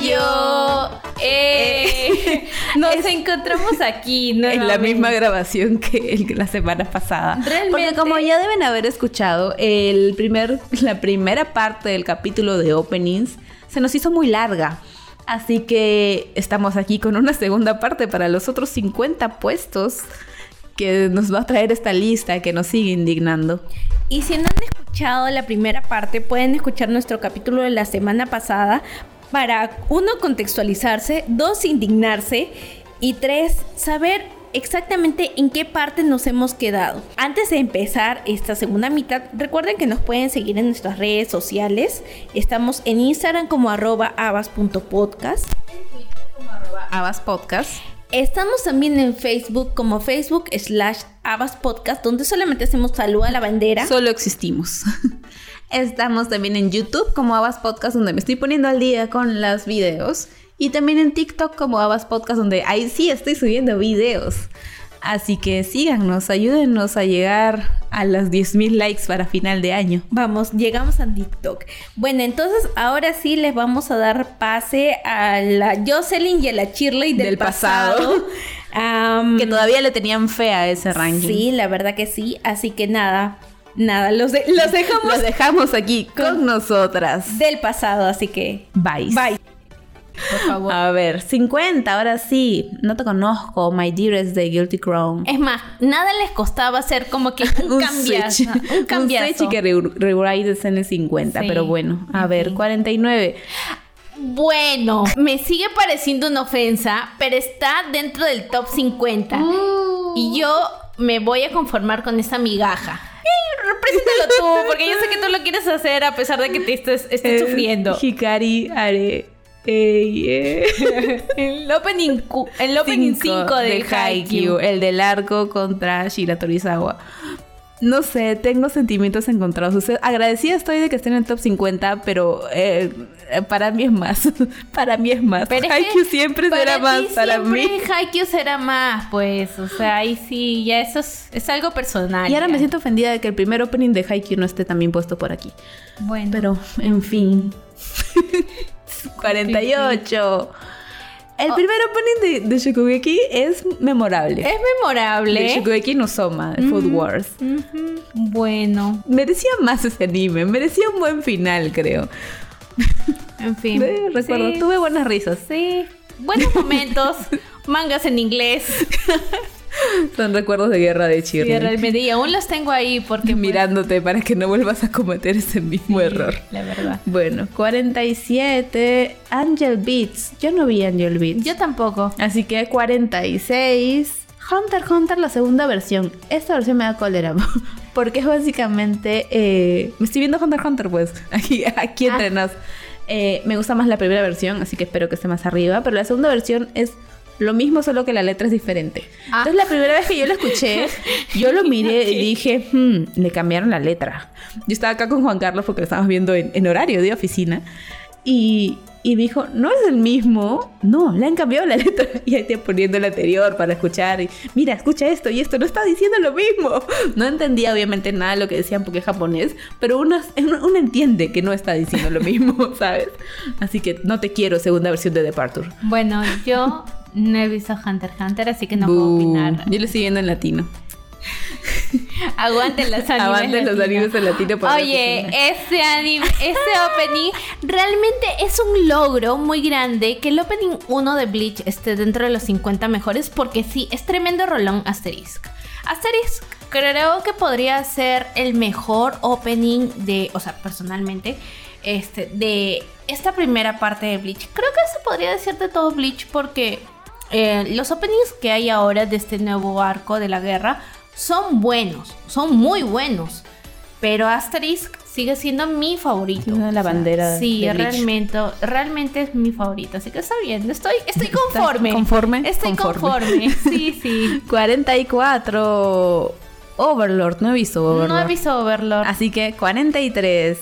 mayo. Eh, nos encontramos aquí En la misma grabación que el- la semana pasada. Realmente- Porque como ya deben haber escuchado, el primer, la primera parte del capítulo de openings se nos hizo muy larga. Así que estamos aquí con una segunda parte para los otros 50 puestos que nos va a traer esta lista que nos sigue indignando. Y si no han escuchado la primera parte, pueden escuchar nuestro capítulo de la semana pasada para, uno, contextualizarse, dos, indignarse y tres, saber exactamente en qué parte nos hemos quedado. Antes de empezar esta segunda mitad, recuerden que nos pueden seguir en nuestras redes sociales. Estamos en Instagram como arroba abas.podcast. Podcast. Estamos también en Facebook como Facebook slash Abas Podcast, donde solamente hacemos salud a la bandera. Solo existimos. Estamos también en YouTube como Abbas Podcast, donde me estoy poniendo al día con los videos. Y también en TikTok como Abbas Podcast, donde ahí sí estoy subiendo videos. Así que síganos, ayúdennos a llegar a los 10.000 likes para final de año. Vamos, llegamos a TikTok. Bueno, entonces ahora sí les vamos a dar pase a la Jocelyn y a la Shirley del, Del pasado. Que todavía le tenían fe a ese ranking. Sí, la verdad que sí. Así que nada, nada, los, de- los dejamos Los dejamos aquí con nosotras. del pasado, así que Bye. bye. Por favor. A ver, 50, ahora sí. No te conozco, My Dearest de Guilty Crown. Es más, nada les costaba hacer como que un, cambiazo. switch. Un cambiazo. Un switch y que re- rewrite en el 50, Sí, pero bueno. A ver, fin. 49. Bueno, me sigue pareciendo una ofensa, pero está dentro del top 50. Y yo me voy a conformar con esta migaja. Represéntalo tú, porque yo sé que tú lo quieres hacer a pesar de que te estés, estés Eh, sufriendo. Hikari Are. Ey, eh. El opening, cu- el opening 5 de, Haikyuu. El del arco contra Shira Torizawa. No sé, tengo sentimientos encontrados. O sea, agradecida estoy de que esté en el top 50, pero eh, eh, para mí es más. para mí es más. Pero Haikyuu siempre será más para mí. Haikyuu será más, pues. O sea, ahí sí, ya eso es, es algo personal. Y ahora ya. me siento ofendida de que el primer opening de Haikyuu no esté también puesto por aquí. Bueno. Pero, en fin. 48. El Oh. primer opening de, de Shokugeki es memorable. es memorable. De Shokugeki no Soma, Food Wars. Ujú. Bueno, Merecía más ese anime, merecía un buen final, creo. en fin. Eh, recuerdo, Sí, tuve buenas risas. Sí, buenos momentos. mangas en inglés. Son recuerdos de guerra de Sí, Shirley. realmente. Y aún los tengo ahí porque. pues, Mirándote para que no vuelvas a cometer ese mismo error. La verdad. Bueno, 47. Angel Beats. Yo no vi Angel Beats. Yo tampoco. Así que 46. Hunter Hunter, la segunda versión. Esta versión me da cólera. Porque es básicamente. eh, me estoy viendo Hunter x Hunter, pues. Aquí, aquí Ah. entre nos. Eh, me gusta más la primera versión, así que espero que esté más arriba. Pero la segunda versión es lo mismo, solo que la letra es diferente. Ah. Entonces, la primera vez que yo lo escuché, yo lo miré y dije, hmm, le cambiaron la letra. Yo estaba acá con Juan Carlos porque lo estábamos viendo en, en horario de oficina. Y, y dijo, no es el mismo. No, le han cambiado la letra. Y ahí te poniendo el anterior para escuchar. Y, Mira, escucha esto y esto. No está diciendo lo mismo. No entendía obviamente nada de lo que decían porque es japonés. Pero uno, uno entiende que no está diciendo lo mismo, ¿sabes? Así que no te quiero, segunda versión de Departure. Bueno, yo no he visto Hunter x Hunter, así que no puedo opinar. Yo lo estoy viendo en latino. Aguanten los animes. Aguanten los animes en latino por la Oye, este anime, este opening realmente es un logro muy grande que el opening 1 de Bleach esté dentro de los 50 mejores porque sí, es tremendo rolón Asterisk. Asterisk creo que podría ser el mejor opening de, o sea, personalmente, este, de esta primera parte de Bleach. Creo que eso podría decir de todo Bleach porque eh, los openings que hay ahora de este nuevo arco de la guerra son buenos, son muy buenos. Pero Asterisk sigue siendo mi favorito. La bandera Sí, de realmente, realmente es mi favorito. Así que está bien, estoy, estoy conforme. ¿Conforme? Estoy Conforme. conforme. Sí, sí. 44. Overlord, no he visto Overlord. No he visto Overlord. Así que 43.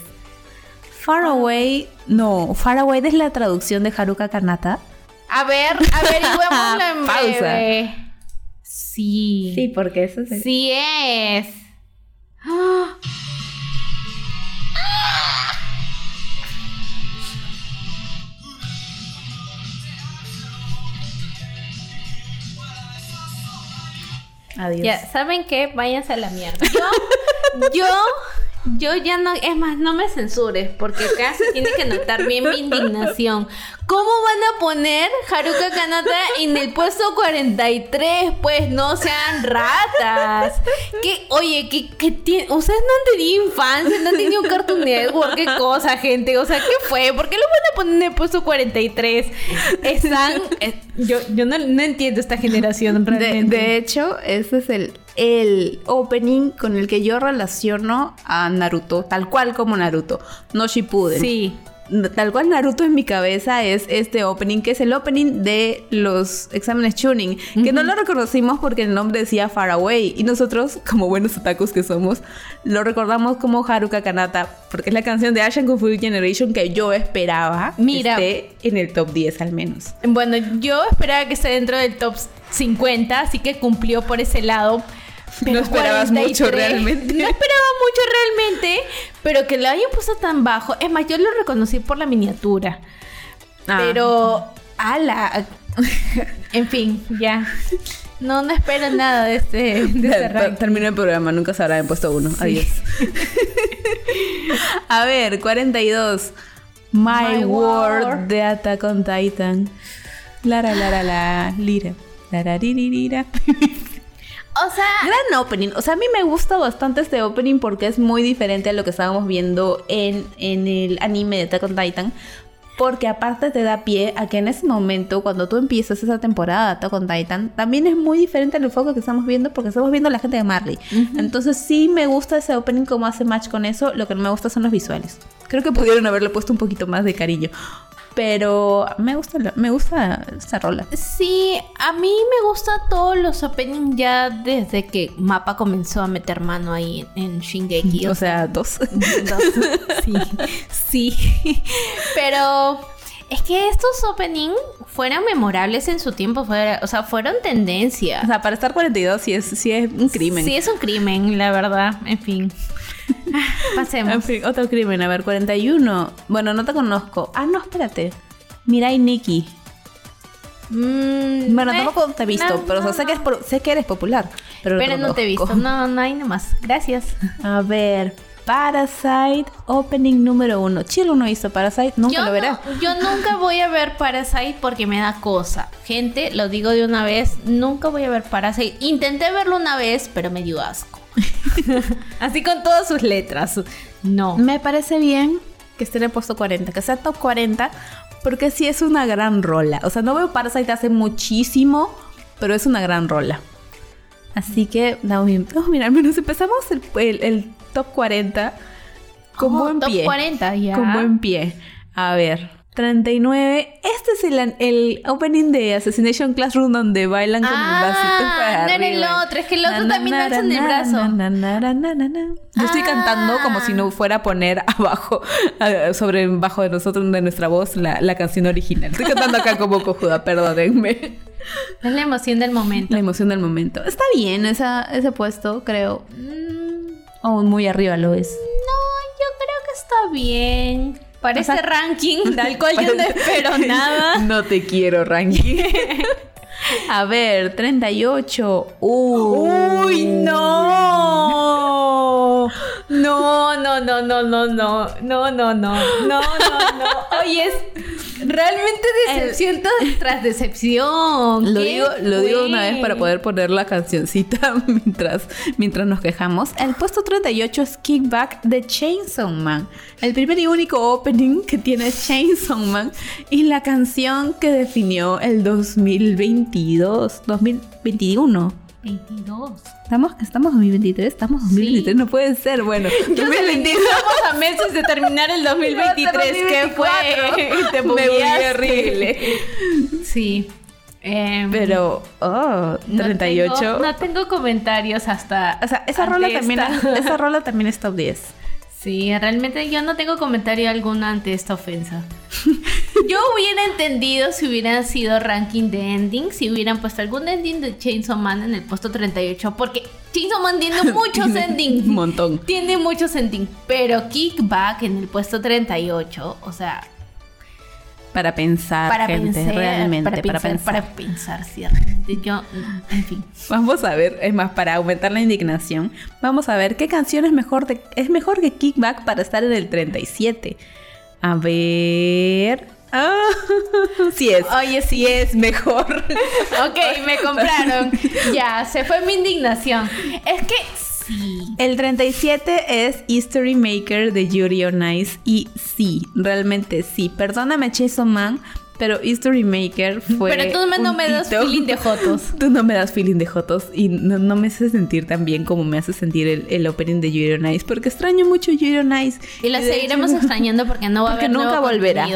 Far Away. No, Far Away es la traducción de Haruka Kanata. A ver, averigüémoslo en Pausa. Sí. Sí, porque eso es. Sí es. Adiós. Ya, ¿saben qué? Váyanse a la mierda. Yo, yo yo ya no, es más, no me censures, porque acá se tiene que notar bien mi indignación. ¿Cómo van a poner Haruka Kanata en el puesto 43? Pues no sean ratas. Que, oye, que, que tie- ustedes no han tenido infancia, no han tenido un Cartoon Network, qué cosa, gente. O sea, ¿qué fue? ¿Por qué lo van a poner en el puesto 43? Están. eh, yo yo no, no entiendo esta generación De, realmente. de hecho, ese es el, el opening con el que yo relaciono a Naruto, tal cual como Naruto, no Shippuden. Sí. Tal cual Naruto en mi cabeza es este opening, que es el opening de los exámenes tuning, que no lo reconocimos porque el nombre decía Far Away, y nosotros, como buenos otakus que somos, lo recordamos como Haruka Kanata, porque es la canción de Asian Kung Fu Generation que yo esperaba Mira. que esté en el top 10 al menos. Bueno, yo esperaba que esté dentro del top 50, así que cumplió por ese lado. No esperabas mucho realmente. No esperaba mucho realmente, pero que lo hayan puesto tan bajo. Es más, yo lo reconocí por la miniatura. Ah. Pero, ala. en fin, ya. No, no espero nada de este, de este Ter- ranking. Terminó el programa, nunca se habrá puesto uno. Adiós. A ver, 42. My, My World World. de Attack on Titan. Lara, lara, la, lira. Lararirira. O sea, Gran opening. O sea, a mí me gusta bastante este opening porque es muy diferente a lo que estábamos viendo en, en el anime de Attack on Titan. Porque aparte te da pie a que en ese momento, cuando tú empiezas esa temporada de Attack on Titan, también es muy diferente al enfoque que estamos viendo porque estamos viendo a la gente de Marley. Entonces sí me gusta ese opening como hace match con eso. Lo que no me gusta son los visuales. Creo que pudieron haberle puesto un poquito más de cariño. Pero me gusta, me gusta esta rola. Sí, a mí me gusta todos los openings ya desde que Mapa comenzó a meter mano ahí en, Shingeki. O sea, dos. Dos. Sí, sí. Pero es que estos openings fueron memorables en su tiempo, fuera- o sea, fueron tendencia. O sea, para estar 42 sí es, sí es un crimen. Sí, es un crimen, la verdad. En fin. Ah, En Pasemos. fin, otro crimen. A ver, 41. Bueno, no te conozco. Ah, no, espérate. Mirai Nikki. Mm, Bueno, eh, tampoco te he visto, no, pero o sea, no, sé, que eres no. por- sé que eres popular. Pero, Pero no te he visto. No, no hay nomás. Gracias. A ver, Parasite, opening número uno. Chilo no hizo Parasite, nunca yo lo verá. no- yo nunca voy a ver Parasite porque me da cosa. Gente, lo digo de una vez, nunca voy a ver Parasite. Intenté verlo una vez, pero me dio asco. Así con todas sus letras. No. Me parece bien que esté en el puesto 40, que sea top 40, porque sí es una gran rola. O sea, no veo Parasite hace muchísimo, pero es una gran rola. Así que, no. Oh, mira, al menos empezamos el, el- el top 40 con Oh, buen top pie. 40 ya. Con buen pie. A ver, 39. Este es el, el opening de Assassination Classroom donde bailan con Ah, el vasito para no era el arriba. otro, es que el otro también en el brazo. Na, na, na, na, na, na. Yo estoy Ah. cantando como si no fuera a poner abajo, sobre bajo de nosotros, de nuestra voz, la, la canción original. Estoy cantando acá como cojuda, perdónenme. Es la emoción del momento. La emoción del momento. Está bien esa, ese puesto, creo. Mm, O muy arriba lo es. no, yo creo que está bien. Para O sea, este ranking, del cual yo no espero nada. No te quiero, Ranky. A ver, 38. ¡Uy, no! No, no, no, no, no, no, no, no, no, no, no, no. Oye, es realmente decepción tras- tras decepción. Lo ¿Qué digo, lo digo una vez para poder poner la cancioncita mientras, mientras nos quejamos. El puesto 38 es Kickback de Chainsaw Man. El primer y único opening que tiene Chainsaw Man y la canción que definió el 2022, 2021. 22. ¿Estamos, estamos 2023? ¿Estamos 2023? No puede ser. Bueno, Yo sé que 2022. estamos a meses de terminar el 2023. ¿Qué fue? Te Me horrible. Sí. Em, Pero, oh, no 38. tengo- No tengo, comentarios hasta. O sea, esa rola, también esa rola también es top 10. Sí, realmente yo no tengo comentario alguno ante esta ofensa. Yo hubiera entendido si hubieran sido ranking de ending, si hubieran puesto algún ending de Chainsaw Man en el puesto 38, porque Chainsaw Man tiene muchos endings. Un montón. Tiene muchos endings, pero Kickback en el puesto 38, o sea, para pensar, para gente, pensar, realmente, para para pensar, para pensar, realmente. Yo, en fin. Vamos a ver, es más, para aumentar la indignación, vamos a ver qué canción es mejor, de- es mejor que Kickback para estar en el 37. A ver. Ah, sí es. Oye, sí es mejor. Ok, me compraron. ya, se fue mi indignación. Es que sí. El 37 es History Maker de Yuri on Ice. Y sí, realmente sí. Perdóname, Chainsaw Man, pero History Maker fue. Pero tú me- no me das hito. feeling de jotos. Tú no me das feeling de Jotos y no, no me hace sentir tan bien como me hace sentir el, el opening de Yuri on Ice. Porque extraño mucho Yuri on Ice. Y la seguiremos extrañando porque no va a porque nunca nuevo volverá.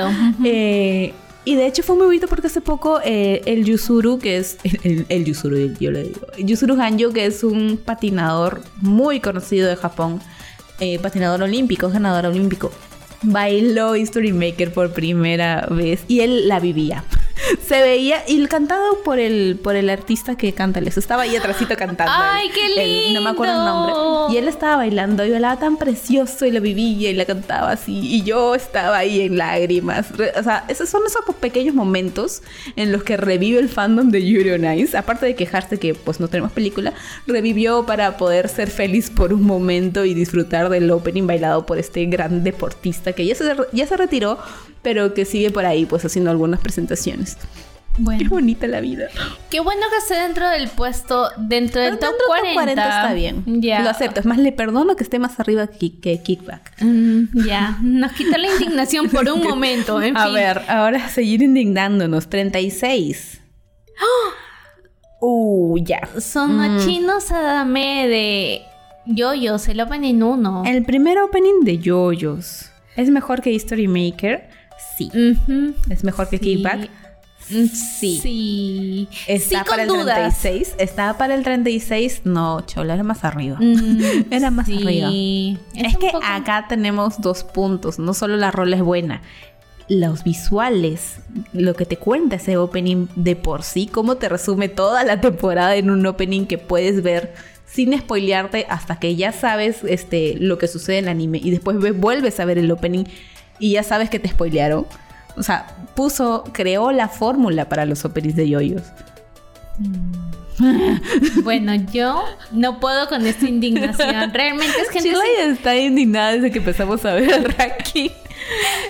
Eh, y de hecho fue muy bonito porque hace poco eh, el Yusuru, que es el, Yusuru, yo le digo, Yusuru Hanjo, que es un patinador muy conocido de Japón, eh, patinador olímpico, ganador olímpico, bailó History Maker por primera vez y él la vivía. Se veía y cantado por el por el artista que canta eso. Estaba ahí atrásito cantando. ¡Ay, qué el- no me acuerdo el nombre. lindo! Y él estaba bailando y bailaba tan precioso y la vivía y la cantaba así. Y yo estaba ahí en lágrimas. O sea, esos son esos pequeños momentos en los que revive el fandom de Yuri on Ice. Aparte de quejarse que pues no tenemos película, revivió para poder ser feliz por un momento y disfrutar del opening bailado por este gran deportista que ya se, ya se retiró, pero que sigue por ahí pues haciendo algunas presentaciones. Qué Bueno, bonita la vida. qué bueno que esté dentro del puesto, dentro del Pero top dentro del 40. está bien. Ya. Lo acepto. Es más, le perdono que esté más arriba que, que Kickback. Mm, ya, nos quitó la indignación por un momento. En A fin. ver, ahora seguir indignándonos. 36. Uh, ya. Sonochino Sadame de Yoyos, el opening 1. El primer opening de Yoyos. ¿Es mejor que History Maker? Sí. ¿Es mejor que Sí. Kickback? Sí. Sí. ¿Está sí, para con el dudas. 36? ¿Está para el 36? No, chola, era más arriba. Mm, Era más sí. arriba. Es, un que poco- acá tenemos dos puntos. No solo la rola es buena. Los visuales, lo que te cuenta ese opening de por sí, cómo te resume toda la temporada en un opening que puedes ver sin spoilearte hasta que ya sabes este, lo que sucede en el anime y después ves- vuelves a ver el opening y ya sabes que te spoilearon. O sea, puso, creó la fórmula para los openings de yoyos. Bueno, yo no puedo con esta indignación. Realmente es gente Chile sin... está indignada desde que empezamos a ver el ranking.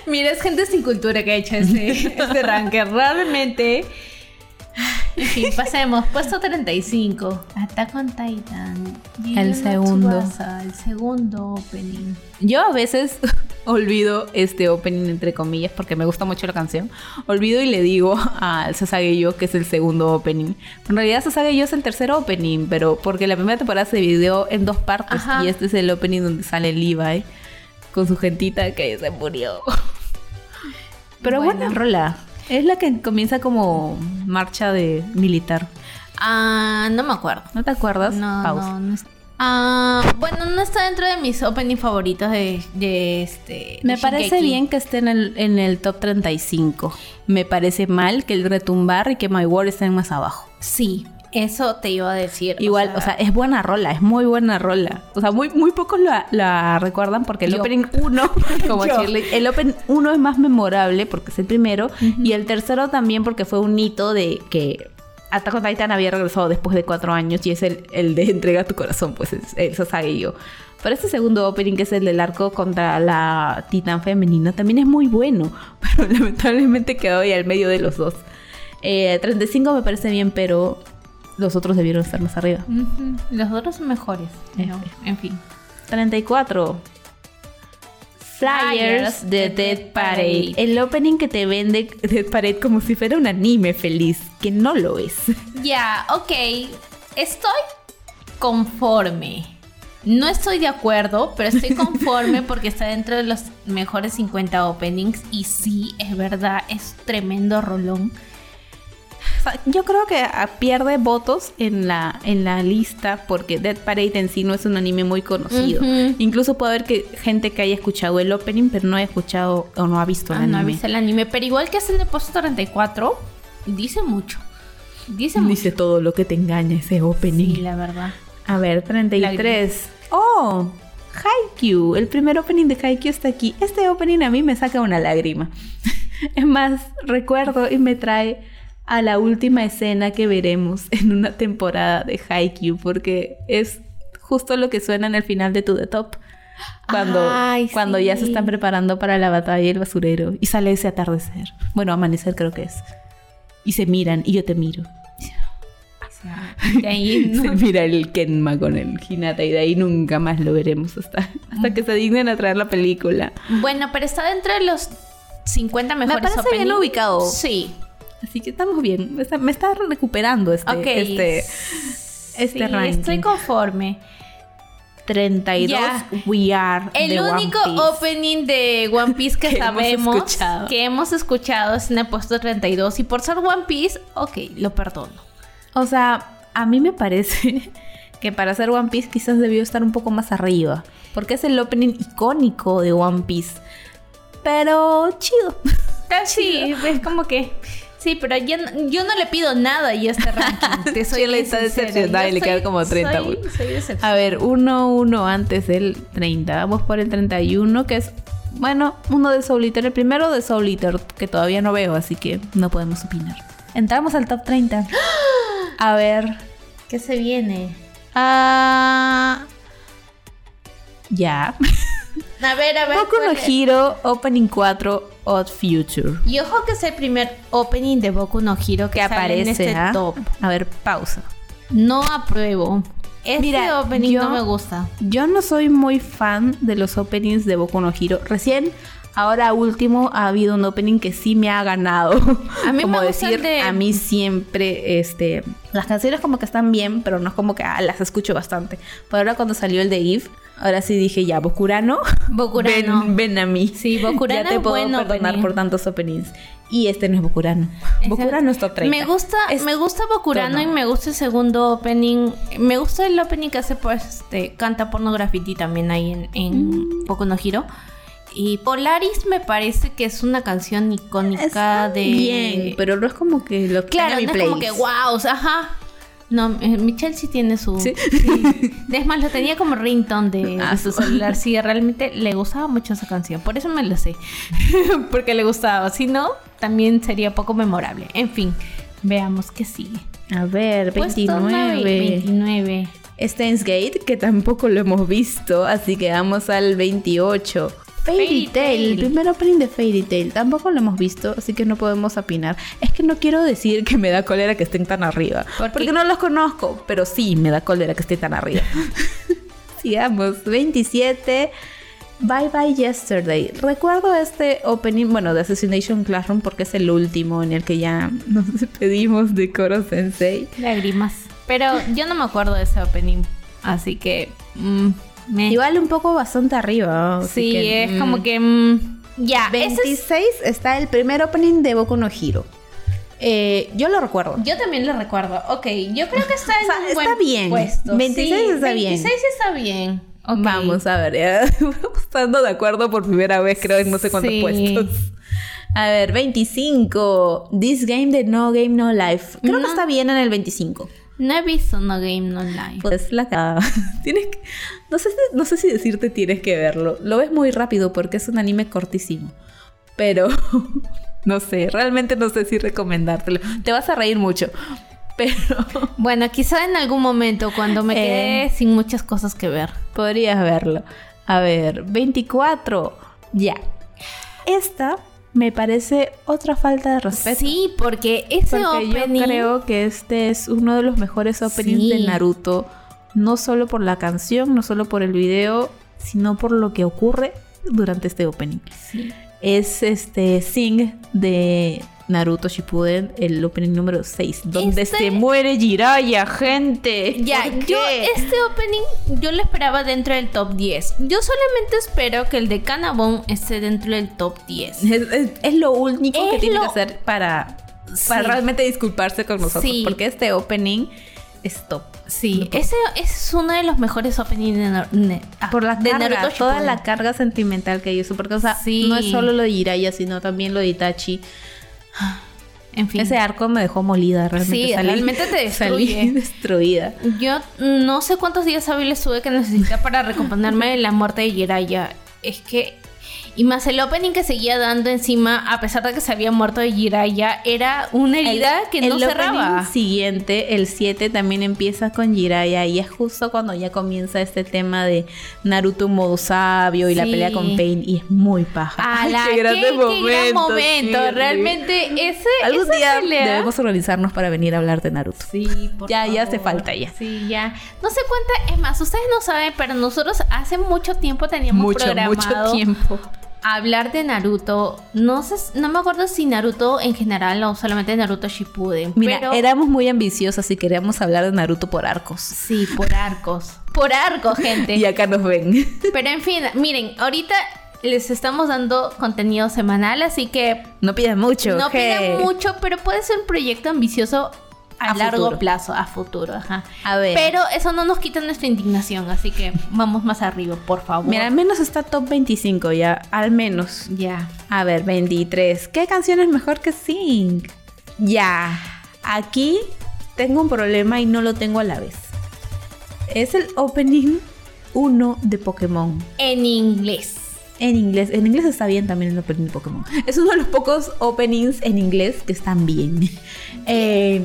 Mira, es gente sin cultura que ha hecho este, este ranking. Realmente... En fin, pasemos. Puesto 35. Attack on Titan. El segundo. Tsubasa, el segundo opening. Yo a veces olvido este opening entre comillas porque me gusta mucho la canción. Olvido y le digo al Sasageyo que es el segundo opening. En realidad Sasageyo es el tercer opening, pero porque la primera temporada se dividió en dos partes Ajá. y este es el opening donde sale Levi con su gentita que se murió. Pero Bueno. buena rola. Es la que comienza como marcha de militar. Ah, no me acuerdo. ¿No te acuerdas? No, Pausa. no, no es- Ah, bueno, no está dentro de mis opening favoritos de, de este. Me parece bien que esté en el, en el top 35. Me parece mal que el retumbar y que My World estén más abajo. Sí, eso te iba a decir. Igual, o sea, es buena rola, es muy buena rola. O sea, muy, muy pocos la, la recuerdan porque el Yo. opening 1, como Yo. Shirley, el opening 1 es más memorable porque es el primero y el tercero también porque fue un hito de que Attack on Titan había regresado después de cuatro años y es el, el de entrega tu corazón, pues es el Sasageyo. Pero este segundo opening, que es el del arco contra la titán femenina, también es muy bueno, pero lamentablemente quedó ahí al medio de los dos. Eh, 35 me parece bien, pero los otros debieron estar más arriba. Los otros son mejores. pero, en fin. 34. Flyers de Dead Parade. El opening que te vende Dead Parade como si fuera un anime feliz, que no lo es. Ya, ok. Estoy conforme. No estoy de acuerdo, pero estoy conforme porque está dentro de los mejores 50 openings. Y sí, es verdad, es tremendo rolón. Yo creo que ah, pierde votos en la, en la lista porque Dead Parade en sí no es un anime muy conocido. Incluso puede haber que gente que haya escuchado el opening, pero no haya escuchado o no ha visto el Ah, no anime. visto el anime, pero igual que es el de puesto 34, dice mucho. Dice mucho. Dice todo lo que te engaña ese opening. Sí, la verdad. A ver, 33. Oh, Haikyuu. El primer opening de Haikyuu está aquí. Este opening a mí me saca una lágrima. Es más, recuerdo y me trae a la última escena que veremos en una temporada de Haikyuu, porque es justo lo que suena en el final de To The Top. Cuando, Ay, cuando ya se están preparando para la batalla del basurero y sale ese atardecer. Bueno, amanecer creo que es. Y se miran y yo te miro. De ahí no- Se mira el Kenma con el Hinata y de ahí nunca más lo veremos hasta, hasta que se dignen a traer la película. Bueno, pero está dentro de los 50 mejores parece bien opening. ubicado. Sí. Así que estamos bien. Me está, me está recuperando este, Ok. este, este Sí, ranking. estoy conforme. 32 Ya. We Are El de One único Piece. opening de One Piece que, Que hemos sabemos escuchado. que hemos escuchado es en el puesto 32 y por ser One Piece, ok, lo perdono. O sea, a mí me parece que para hacer One Piece quizás debió estar un poco más arriba. Porque es el opening icónico de One Piece. Pero chido. Sí, es como que... Sí, pero yo, no- yo no le pido nada y este ranking. Te soy bien está decepcionada y le quedan como 30 Soy, puntos. soy. A ver, uno, uno antes del 30. Vamos por el 31, que es, bueno, uno de Soul Eater. El primero de Soul Eater, que todavía no veo, así que no podemos opinar. Entramos al top 30. A ver. ¿Qué se viene? Ah. Ya. A ver, a ver. Boku no. Hero Opening 4 Odd Future. Y ojo que es el primer opening de Boku no Hero que, Que sale en aparece, este ¿ah? top. A ver, pausa. No apruebo. Este Mira, opening yo- no me gusta. Yo no soy muy fan de los openings de Boku no Hero. Recién, ahora último, ha habido un opening que sí me ha ganado. A mí como me decir, de- a mí siempre, este, las canciones como que están bien, pero no es como que ah, las escucho bastante. Pero ahora cuando salió el de Eve, ahora sí dije ya, Bokurano, Bokurano. ven, ven a mí. Sí, Bokurano ya te puedo bueno perdonar opening. por tantos openings. Y este no es Bokurano. Bokurano es top 30. Me gusta, Es- me gusta Bokurano tono. y me gusta el segundo opening. Me gusta el opening que hace pues este canta porno graffiti también ahí en, en Mm. Boku no Hero. Y Polaris me parece que es una canción icónica Está de bien, pero no es como que lo Claro, tenga mi no es como que wow, o sea, ajá. No, eh, Michelle sí tiene su. ¿Sí? sí. Es más, lo tenía como ringtone de, de Ah, su su- celular. Sí, realmente le gustaba mucho esa canción. Por eso me lo sé. Porque le gustaba. Si no, también sería poco memorable. En fin, veamos qué sigue. A ver, Puesto 29. 29. Steins Gate, que tampoco lo hemos visto, así que vamos al 28. Fairy Tail, el primer opening de Fairy Tail, tampoco lo hemos visto, así que no podemos opinar. Es que no quiero decir que me da cólera que estén tan arriba, porque no los conozco, pero sí me da cólera que estén tan arriba. Sigamos, 27. Bye Bye Yesterday. Recuerdo este opening, bueno, de Assassination Classroom porque es el último en el que ya nos despedimos de Koro Sensei. Lágrimas. Pero yo no me acuerdo de ese opening. Así que. mm, me- Igual un poco bastante arriba. sí, que, es mm. como que. mm, ya, es 26 está el primer opening de Boku no Hero. Eh, yo lo recuerdo. Yo también lo recuerdo. Ok, yo creo que está en O sea, un está buen bien. puesto. 26 Sí, está bien. 26 está bien. Ok. Vamos a ver, ya estando de acuerdo por primera vez, creo, en no sé cuántos Sí. puestos. A ver, 25. This Game de No Game No Life. Creo que No. está bien en el 25. No he visto No Game No Life. Pues la ca- tienes que- no sé si- no sé si decirte tienes que verlo. Lo ves muy rápido porque es un anime cortísimo. Pero no sé, realmente no sé si recomendártelo. Te vas a reír mucho. Pero Bueno, quizá en algún momento cuando me quede Eh. sin muchas cosas que ver. podrías verlo. A ver, 24. Ya. Esta me parece otra falta de respeto. Sí, porque ese Porque opening. yo creo que este es uno de los mejores openings Sí. de Naruto. No solo por la canción, no solo por el video, sino por lo que ocurre durante este opening. Sí. Es este Sing de Naruto Shippuden, el opening número 6, donde Este- se muere Jiraiya, gente. Ya, ¿Por yo este opening yo lo esperaba dentro del top 10. Yo solamente espero que el de Kanabon esté dentro del top 10. Es, es- es lo único que Es tiene lo- que hacer para, para Sí. realmente disculparse con nosotros. Sí. Porque este opening es top. Sí, ese es uno de los mejores openings de, ah, Por la de carga, Naruto toda la carga sentimental que hizo. Porque, o sea, Sí. no es solo lo de Jiraiya, sino también lo de Itachi. En fin. Ese arco me dejó molida, realmente. Sí, realmente te Salí destruida. Yo no sé cuántos días hábiles tuve que necesitar para recomponerme de la muerte de Jiraiya. Es que Y más el opening que seguía dando encima, a pesar de que se había muerto de Jiraiya, era una herida que no el cerraba. opening siguiente, el 7, también empieza con Jiraiya y es justo cuando ya comienza este tema de Naruto en modo sabio y la pelea con Pain y es muy paja. Ay, ¡Ala! qué grande qué, qué gran momento, momento! sí, Realmente ese Algún esa día pelea- debemos organizarnos para venir a hablar de Naruto. Sí, por Ya, ya hace falta ya. Sí, ya. No sé cuánta, es más, ustedes no saben, pero nosotros hace mucho tiempo teníamos programado tiempo. Hablar de Naruto. No sé, no me acuerdo si Naruto en general o solamente Naruto Shippuden. Mira, pero éramos muy ambiciosas y queríamos hablar de Naruto por arcos. sí, por arcos. Por arcos, gente. Y acá nos ven. Pero en fin, miren, ahorita les estamos dando contenido semanal, así que No pidan mucho. no je. pidan mucho, pero puede ser un proyecto ambicioso a, A largo futuro. plazo, a futuro, ajá. A ver. Pero eso no nos quita nuestra indignación, así que vamos más arriba, por favor. Mira, al menos está top 25 ya. Al menos. ya. A ver, 23. ¿Qué canción es mejor que Sing? Ya. Aquí tengo un problema y no lo tengo a la vez. Es el opening 1 de Pokémon. En inglés. En inglés. En inglés está bien también el opening de Pokémon. Es uno de los pocos openings en inglés que están bien. Eh,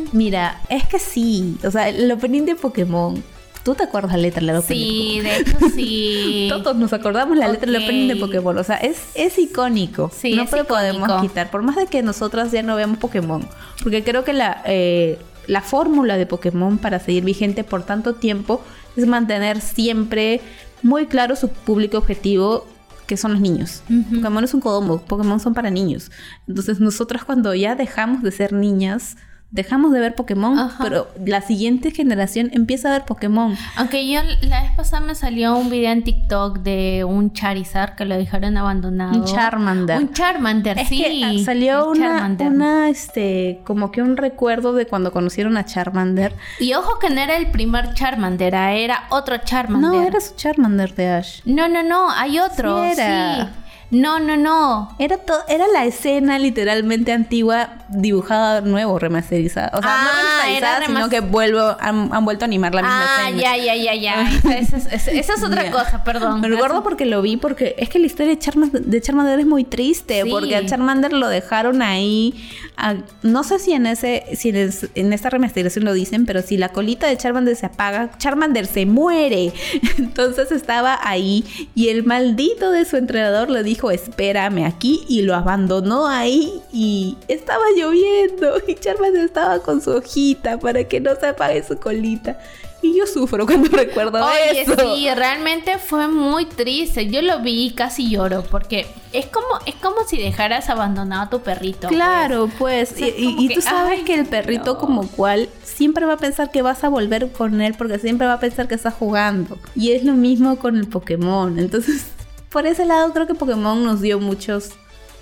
Mm, mira, es que sí. O sea, el opening de Pokémon. ¿Tú te acuerdas la letra del opening? sí, de hecho sí. Todos nos acordamos la letra del opening de Pokémon. O sea, es, es icónico. Sí, no es lo podemos quitar. Por más de que nosotras ya no veamos Pokémon. Porque creo que la, eh, la fórmula de Pokémon para seguir vigente por tanto tiempo es mantener siempre muy claro su público objetivo que son los niños. Pokémon es un codombo, Pokémon son para niños. Entonces nosotras cuando ya dejamos de ser niñas, dejamos de ver Pokémon, Ajá. pero la siguiente generación empieza a ver Pokémon. Aunque yo la vez pasada me salió un video en TikTok de un Charizard que lo dejaron abandonado. Un Charmander. Un Charmander, Es sí. que ah, salió un una, Charmander. una, este, como que un recuerdo de cuando conocieron a Charmander. Y ojo que no era el primer Charmander, ah, era otro Charmander. No, era su Charmander de Ash. No, no, no, hay otro. Sí Sí, era. No, no, no. Era, to- era la escena literalmente antigua, dibujada nuevo, remasterizada. O sea, Ah, no remasterizada, era sino que vuelvo, han, han vuelto a animar la misma Ah, escena. ya, ya, ya, ya. Esa, esa es- esa- esa es otra cosa, perdón. Me recuerdo porque lo vi, porque es que la historia de Charmander, de Charmander es muy triste, Sí. porque a Charmander lo dejaron ahí. a- no sé si en ese, si en, es- en esta remasterización lo dicen, pero si la colita de Charmander se apaga, Charmander se muere. Entonces estaba ahí y el maldito de su entrenador le dijo, espérame aquí, y lo abandonó ahí y estaba lloviendo y Charmander estaba con su hojita para que no se apague su colita. Y yo sufro cuando recuerdo Oye, eso. sí, realmente fue muy triste. Yo lo vi y casi lloro porque es como es como si dejaras abandonado a tu perrito. pues. Claro, pues. O sea, y, y- que, tú sabes ay, que el perrito no. como cual siempre va a pensar que vas a volver con él porque siempre va a pensar que está jugando. Y es lo mismo con el Pokémon. Entonces, por ese lado creo que Pokémon nos dio muchos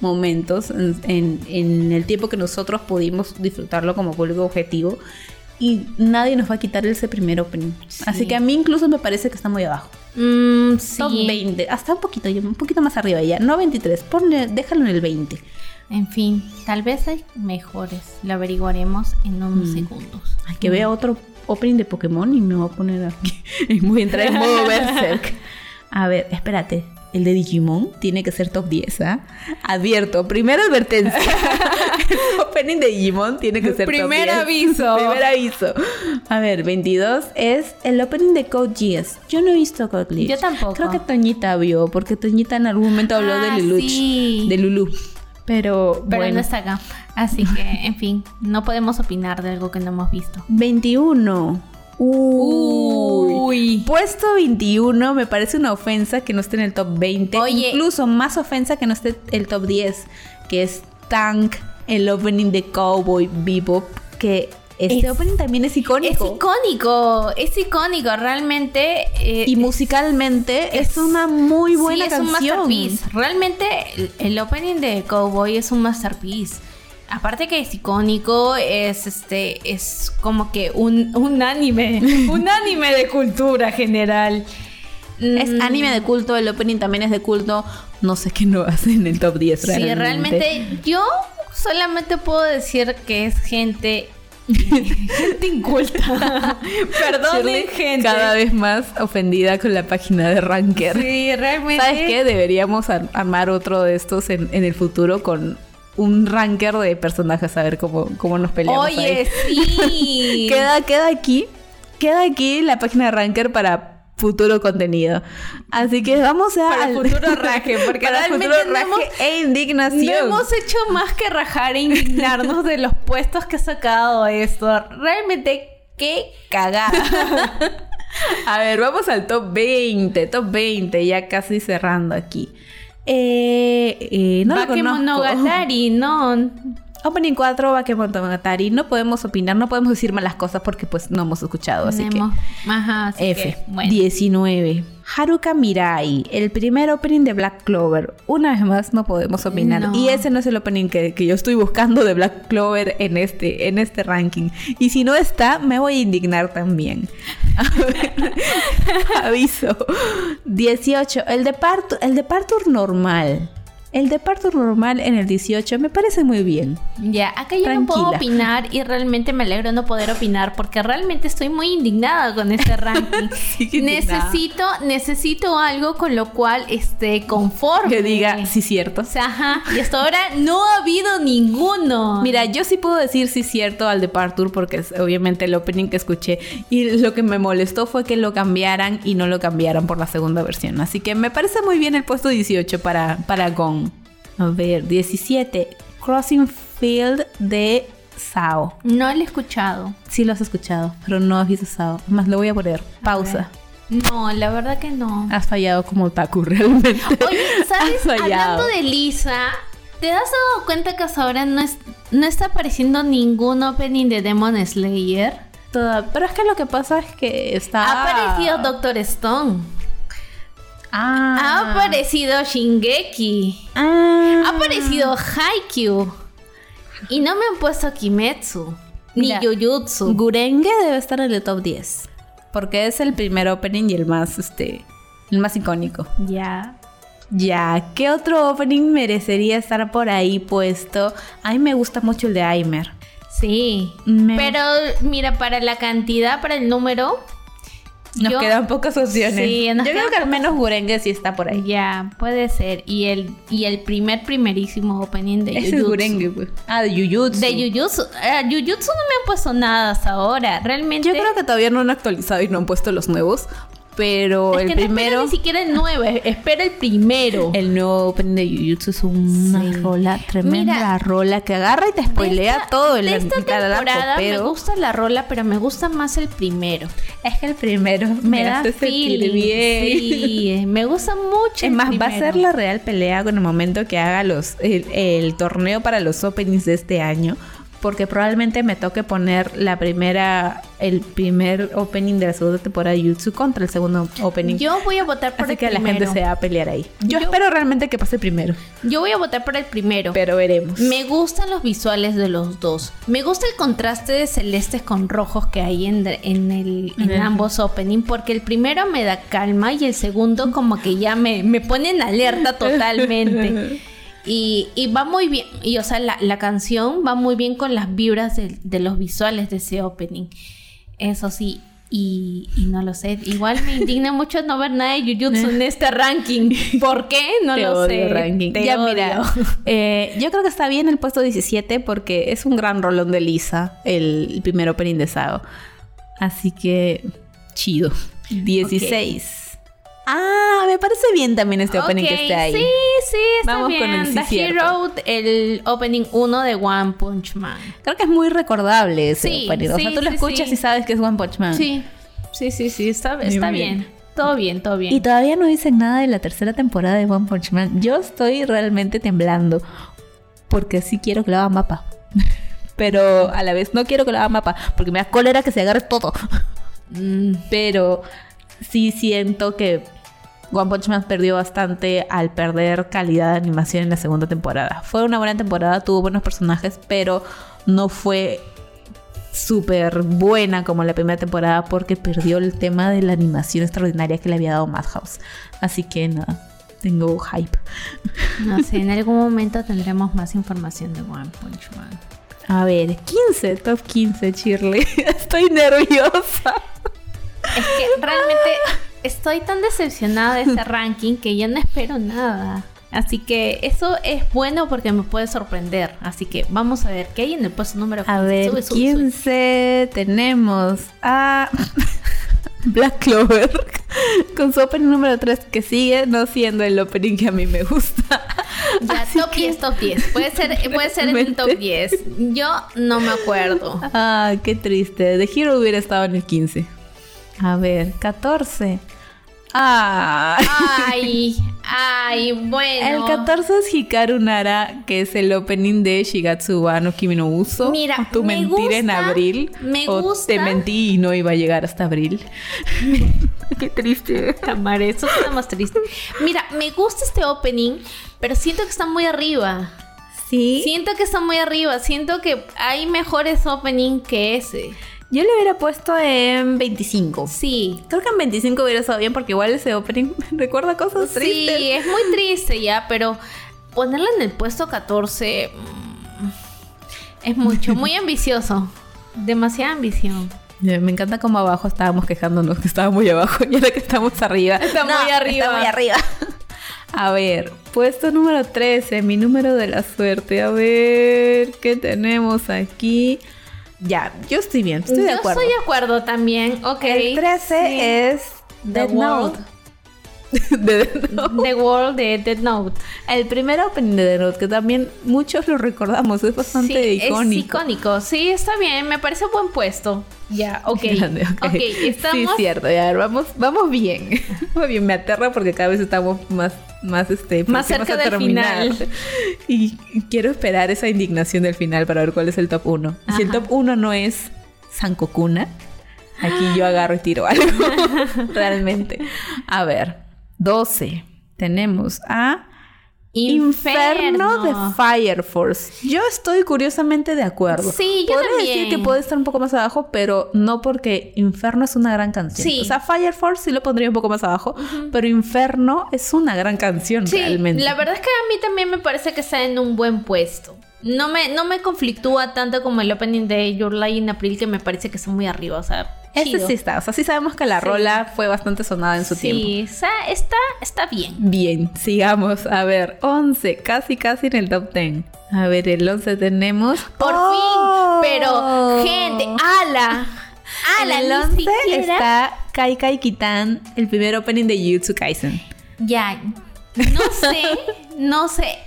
momentos en, en- en el tiempo que nosotros pudimos disfrutarlo como público objetivo. Y nadie nos va a quitar ese primer opening. Sí. Así que a mí incluso me parece que está muy abajo. Mm, sí. Top 20, hasta un poquito, un poquito más arriba ya. No 23, ponle, déjalo en el 20. En fin, tal vez hay mejores. Lo averiguaremos en unos Mm. segundos. Ay, que vea otro opening de Pokémon y me voy a poner aquí. Voy a entrar en modo Berserk. A ver, espérate. El de Digimon tiene que ser top 10, ¿ah? Advierto, primera advertencia. el opening de Digimon tiene que ser Primer top 10. aviso. Primer aviso. A ver, 22 es el opening de Code Geass. Yo no he visto Code Geass. Yo tampoco. Creo que Toñita vio, porque Toñita en algún momento habló Ah, de Luluch. sí. De Lulu. Pero, Pero bueno. no está acá. Así que, en fin, no podemos opinar de algo que no hemos visto. 21. Uy. Uy. Puesto 21 me parece una ofensa que no esté en el top 20. Oye. Incluso más ofensa que no esté el top 10, que es Tank, el opening de Cowboy Bebop, que este Es- opening también es Es icónico. icónico, es icónico, realmente. eh, y musicalmente es, una muy buena sí, es un canción. masterpiece. Realmente el, el opening de Cowboy es un masterpiece. Aparte que es icónico, es este, es como que un, un anime, un anime de cultura general. Es Mm, anime de culto, el opening también es de culto. No sé qué no hace en el top 10 Sí, realmente yo solamente puedo decir que es gente gente inculta. Shirley gente. Cada vez más ofendida con la página de Ranker. Sí, realmente. ¿Sabes qué? Deberíamos ar- armar otro de estos en, en el futuro con un ranker de personajes a ver cómo, cómo nos peleamos. Oye, ahí. sí. queda, queda aquí. Queda aquí la página de ranker para futuro contenido. Así que vamos a Para al- futuro raje, porque para realmente futuro raje hemos- e indignación. No hemos hecho más que rajar e indignarnos de los puestos que ha sacado esto. Realmente, qué cagada. A ver, vamos al top 20, top 20, ya casi cerrando aquí. Eh, eh, no lo no. Opening 4, Bakemonogatari. No podemos opinar, no podemos decir malas cosas porque pues no hemos escuchado, así Tenemos- Ajá, así que F. que, bueno. 19. Haruka Mirai, el primer opening de Black Clover. Una vez más no podemos opinar. No. Y ese no es el opening que, que yo estoy buscando de Black Clover en este, en este ranking. Y si no está, me voy a indignar también. Aviso. 18. El de, Partu- el de Partur normal. El de Partur normal en el 18 me parece muy bien. Ya, acá yo no puedo Tranquila. opinar y realmente me alegro no poder opinar porque realmente estoy muy indignada con este ranking. Indignada. necesito, necesito algo con lo cual esté conforme. Que diga, sí, cierto. O sea, ajá. Y hasta ahora no ha habido ninguno. Mira, yo sí puedo decir sí cierto al de porque es obviamente el opening que escuché y lo que me molestó fue que lo cambiaran y no lo cambiaran por la segunda versión. Así que me parece muy bien el puesto 18 para, para Gon. A ver, 17. Crossing Field de Sao. no lo he escuchado. Sí lo has escuchado, pero no has visto Sao. Más lo voy a poner. Pausa. No, la verdad que no. Has fallado como otaku realmente. Oye, ¿sabes? Hablando de Lisa, ¿te has dado cuenta que hasta ahora no, es, no está apareciendo ningún opening de Demon Slayer? Toda- Pero es que lo que pasa es que está... Ha aparecido Doctor Stone. Ah. Ha aparecido Shingeki. Ah. Ha aparecido Haikyuu. Y no me han puesto Kimetsu. Mira, ni Jujutsu. Gurenge debe estar en el top 10. Porque es el primer opening y el más, este, el más icónico. Ya. Ya, ¿qué otro opening merecería estar por ahí puesto? A mí me gusta mucho el de Aimer. Sí. Me- Pero mira, para la cantidad, para el número. Nos yo- quedan pocas opciones. Sí, nos Yo creo que al menos Gurenge sí está por ahí. Ya, puede ser. Y el, y el primer, primerísimo opening de Ese es. Gurenge, pues. Ah, de Jujutsu. De Jujutsu. Eh, Jujutsu no me han puesto nada hasta ahora. Realmente. Yo creo que todavía no han actualizado y no han puesto los nuevos. Pero es el que no primero. ni siquiera el 9, espera el primero. El nuevo opening de Jujutsu es una Sí. rola, tremenda Mira, rola que agarra y te spoilea De esta- todo el de esta temporada pero me gusta la rola, pero me gusta más el primero. es que el primero me, da hace sentir feeling, bien. Sí, me gusta mucho. Es más, va a ser la real pelea con el momento que haga los el, el torneo para los openings de este año. Porque probablemente me toque poner la primera, el primer opening de la segunda temporada de Jutsu contra el segundo opening. Yo voy a votar por Así el que la gente se va a pelear ahí. Yo, Yo- espero realmente que pase primero. Yo voy a votar por el primero. Pero veremos. Me gustan los visuales de los dos. Me gusta el contraste de celestes con rojos que hay en, en, el, en ambos opening, porque el primero me da calma y el segundo como que ya me, me pone en alerta totalmente. Y, y va muy bien, y o sea, la, la canción va muy bien con las vibras de, de los visuales de ese opening. Eso sí, y, y no lo sé. Igual me indigna mucho no ver nada de Jujutsu en este ranking. ¿Por qué? No Te lo odio, sé. ranking. Te ya odio. mira, eh, yo creo que está bien el puesto 17 porque es un gran rolón de Lisa, el, el primer opening de Sao. Así que chido. 16. Ah, me parece bien también este opening que Ok, esté ahí. Sí, sí, está Vamos bien. con el The. Hero, el opening 1 de One Punch Man. Creo que es muy recordable ese Sí, opening. O sea, sí, tú lo escuchas y sabes que es One Punch Man. Sí, sí, sí, sí, está, está bien. bien. Todo bien, todo bien. Y todavía no dicen nada de la tercera temporada de One Punch Man. Yo estoy realmente temblando. Porque sí quiero que lo haga mapa. Pero a la vez no quiero que lo haga mapa. Porque me da cólera que se agarre todo. Mm, Pero sí siento que One Punch Man perdió bastante al perder calidad de animación en la segunda temporada. Fue una buena temporada, tuvo buenos personajes, pero no fue súper buena como la primera temporada porque perdió el tema de la animación extraordinaria que le había dado Madhouse. Así que nada, tengo hype. no sé, en algún momento tendremos más información de One Punch Man. A ver, 15, top 15, Shirley. Estoy nerviosa. Es que realmente estoy tan decepcionada de este ranking que ya no espero nada. Así que eso es bueno porque me puede sorprender. Así que vamos a ver qué hay en el puesto número 15. A ver, Sube, sube, sube. 15 tenemos a Black Clover con su opening número 3 que sigue no siendo el opening que a mí me gusta. Ya, Así top que- 10, top 10. Puede ser, puede ser en el top Realmente. 10. Yo no me acuerdo. Ah, qué triste. The Hero hubiera estado en el 15. A ver, 14. Ah. Ay, ay, bueno. El 14 es Hikaru Nara, que es el opening de Shigatsu wa no Kimi no Uso. Mira, tu me mentira en abril. me o gusta. te mentí y no iba a llegar hasta abril. Qué triste. Tamara, eso está más triste. Mira, me gusta este opening, pero siento que está muy arriba. Sí. Siento que está muy arriba. Siento que hay mejores opening que ese. Yo le hubiera puesto en 25. Sí. Creo que en 25 hubiera estado bien porque igual ese opening recuerda cosas Sí, tristes. es muy triste ya, pero ponerla en el puesto 14 mm, es mucho, muy ambicioso. Demasiada ambición. Me encanta como abajo estábamos quejándonos que estaba muy abajo y ahora que estamos arriba. Está muy arriba. Está muy arriba. A ver, puesto número 13, mi número de la suerte. A ver, ¿qué tenemos aquí? Ya, yo estoy bien, estoy de Yo acuerdo. estoy de acuerdo también. Ok. El 13 Sí. es The Dead Note. de Death Note. The World de Dead Note. El primer opening de Death Note, que también muchos lo recordamos, es bastante Sí, icónico. Es icónico. Sí, está bien. Me parece buen puesto. Ya, ok. Grande, ok. ok, estamos. Sí, cierto. Ya, vamos, vamos bien. Vamos bien. Me aterra porque cada vez estamos más, más, este, Más cerca del final. Y quiero esperar esa indignación del final para ver cuál es el top 1. Si el top 1 no es Sankokuna, aquí yo agarro y tiro algo. Realmente. A ver, 12. Tenemos a Inferno de Fire Force. Yo estoy curiosamente de acuerdo. Sí, yo Podría decir que puede estar un poco más abajo, pero no porque Inferno es una gran canción. Sí. O sea, Fire Force sí lo pondría un poco más abajo, pero Inferno es una gran canción Sí, realmente. la verdad es que a mí también me parece que está en un buen puesto. No me, no me conflictúa tanto como el opening de Your Lie in April, que me parece que está muy arriba. O sea, Chido. sí está. O sea, sí sabemos que la Sí. rola fue bastante sonada en su Sí, tiempo. o sea, está, está bien. Bien, sigamos. A ver, 11, casi casi en el top 10. A ver, el 11 tenemos. Por ¡Oh! fin. Pero, gente, ala. Ala, el ni 11 siquiera- está Kai Kai Kitan, el primer opening de Jujutsu Kaisen. Ya, no sé, no sé.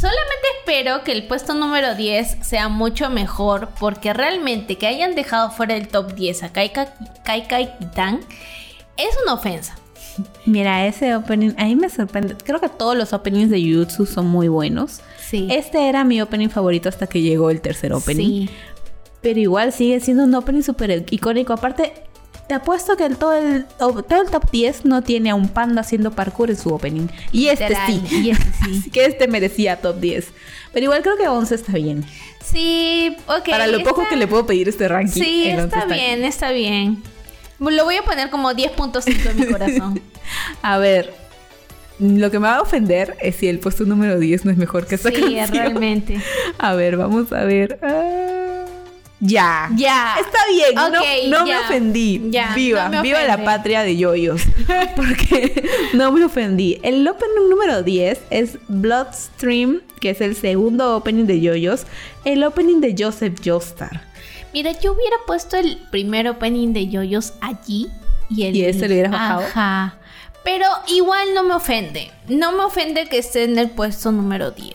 Solamente espero que el puesto número 10 sea mucho mejor porque realmente que hayan dejado fuera del top 10 a Kai Ka- Kai Kai Kitan es una ofensa. Mira, ese opening, a mí me sorprende. Creo que todos los openings de Jujutsu son muy buenos. Sí. Este era mi opening favorito hasta que llegó el tercer opening. Sí. Pero igual sigue siendo un opening súper icónico. Aparte, te apuesto que el, todo, el, todo el top 10 no tiene a un panda haciendo parkour en su opening. Y este Literal, sí. y este sí. Así que este merecía top 10. Pero igual creo que 11 está bien. Sí, ok. Para lo poco que le puedo pedir este ranking. Sí, el 11 está bien, está bien. Lo voy a poner como 10.5 en mi corazón. A ver, lo que me va a ofender es si el puesto número 10 no es mejor que esta sí, canción. realmente. A ver, vamos a ver. Ah, ya. Ya. Está bien, no- Ok, no, me ofendí. Ya, viva, no me viva la patria de yoyos. Porque no me ofendí. El opening número 10 es Bloodstream, que es el segundo opening de yoyos. El opening de Joseph Joestar. Mira, yo hubiera puesto el primer opening de yoyos allí y el ¿Y ese lo hubieras bajado? Ajá. Pero igual no me ofende. No me ofende que esté en el puesto número 10.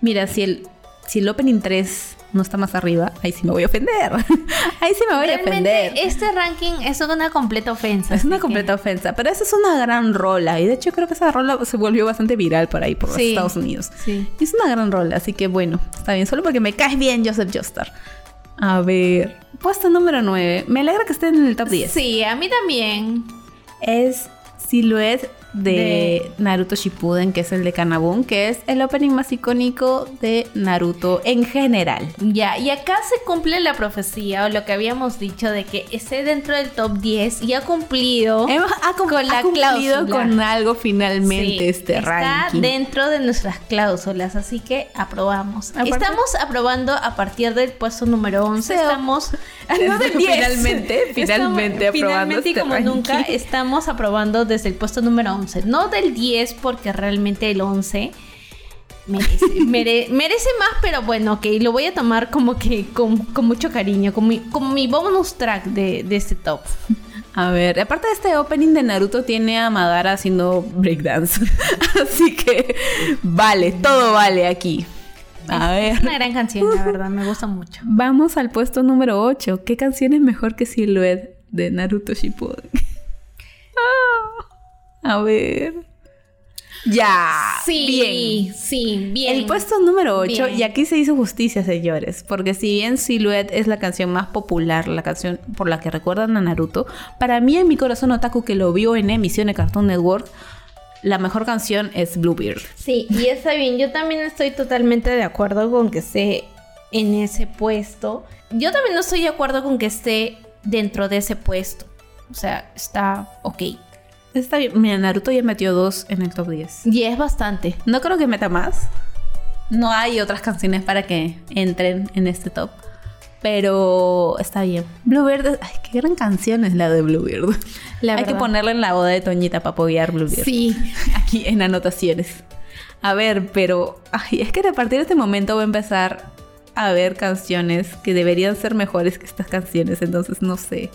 Mira, si el, si el opening 3 no está más arriba, ahí sí me voy a ofender. ahí sí me voy a ofender. este ranking es una completa ofensa. Es una completa ofensa, pero esa es una gran rola. Y de hecho creo que esa rola se volvió bastante viral por ahí, por los. Estados Unidos. Sí. Y es una gran rola, así que bueno, está bien. Solo porque me caes bien, Joseph Joestar. A ver, puesto número 9. Me alegra que esté en el top 10. Sí, a mí también. Es Silhouette de, Naruto Shippuden, que es el de Kanabun, que es el opening más icónico de Naruto en general. Ya, y acá se cumple la profecía o lo que habíamos dicho de que esté dentro del top 10 y ha cumplido ha, con la cumplido con algo finalmente este está ranking. dentro de nuestras cláusulas, así que aprobamos. Estamos aprobando a partir del puesto número 11. estamos no del 10. Finalmente, finalmente aprobando finalmente y este como nunca estamos aprobando desde el puesto número 11 no del 10 porque realmente el 11 merece, más, pero bueno, ok, lo voy a tomar como que con, mucho cariño, como mi, como mi bonus track de, de este top. A ver, aparte de este opening de Naruto tiene a Madara haciendo breakdance. Así que vale, todo vale aquí. A ver. Es una gran canción, la verdad, me gusta mucho. Vamos al puesto número 8. ¿Qué canción es mejor que Silhouette de Naruto Shippuden? A ver. Ya. Sí, bien. Sí, bien. El puesto número 8, y aquí se hizo justicia, señores, porque si bien Silhouette es la canción más popular, la canción por la que recuerdan a Naruto, para mí en mi corazón otaku que lo vio en emisión de Cartoon Network, la mejor canción es Bluebeard. Sí, y está bien, yo también estoy totalmente de acuerdo con que esté en ese puesto. Yo también no estoy de acuerdo con que esté dentro de ese puesto. O sea, está ok. Está bien. Mira, Naruto ya metió dos en el top 10. Y es bastante. No creo que meta más. No hay otras canciones para que entren en este top. Pero está bien. Bluebird, ay, qué gran canción es la de Bluebird. hay que ponerla en la boda de Toñita para apoyar Bluebird. Sí. Aquí en anotaciones. A ver, pero ay, es que a partir de este momento voy a empezar a ver canciones que deberían ser mejores que estas canciones. Entonces no sé.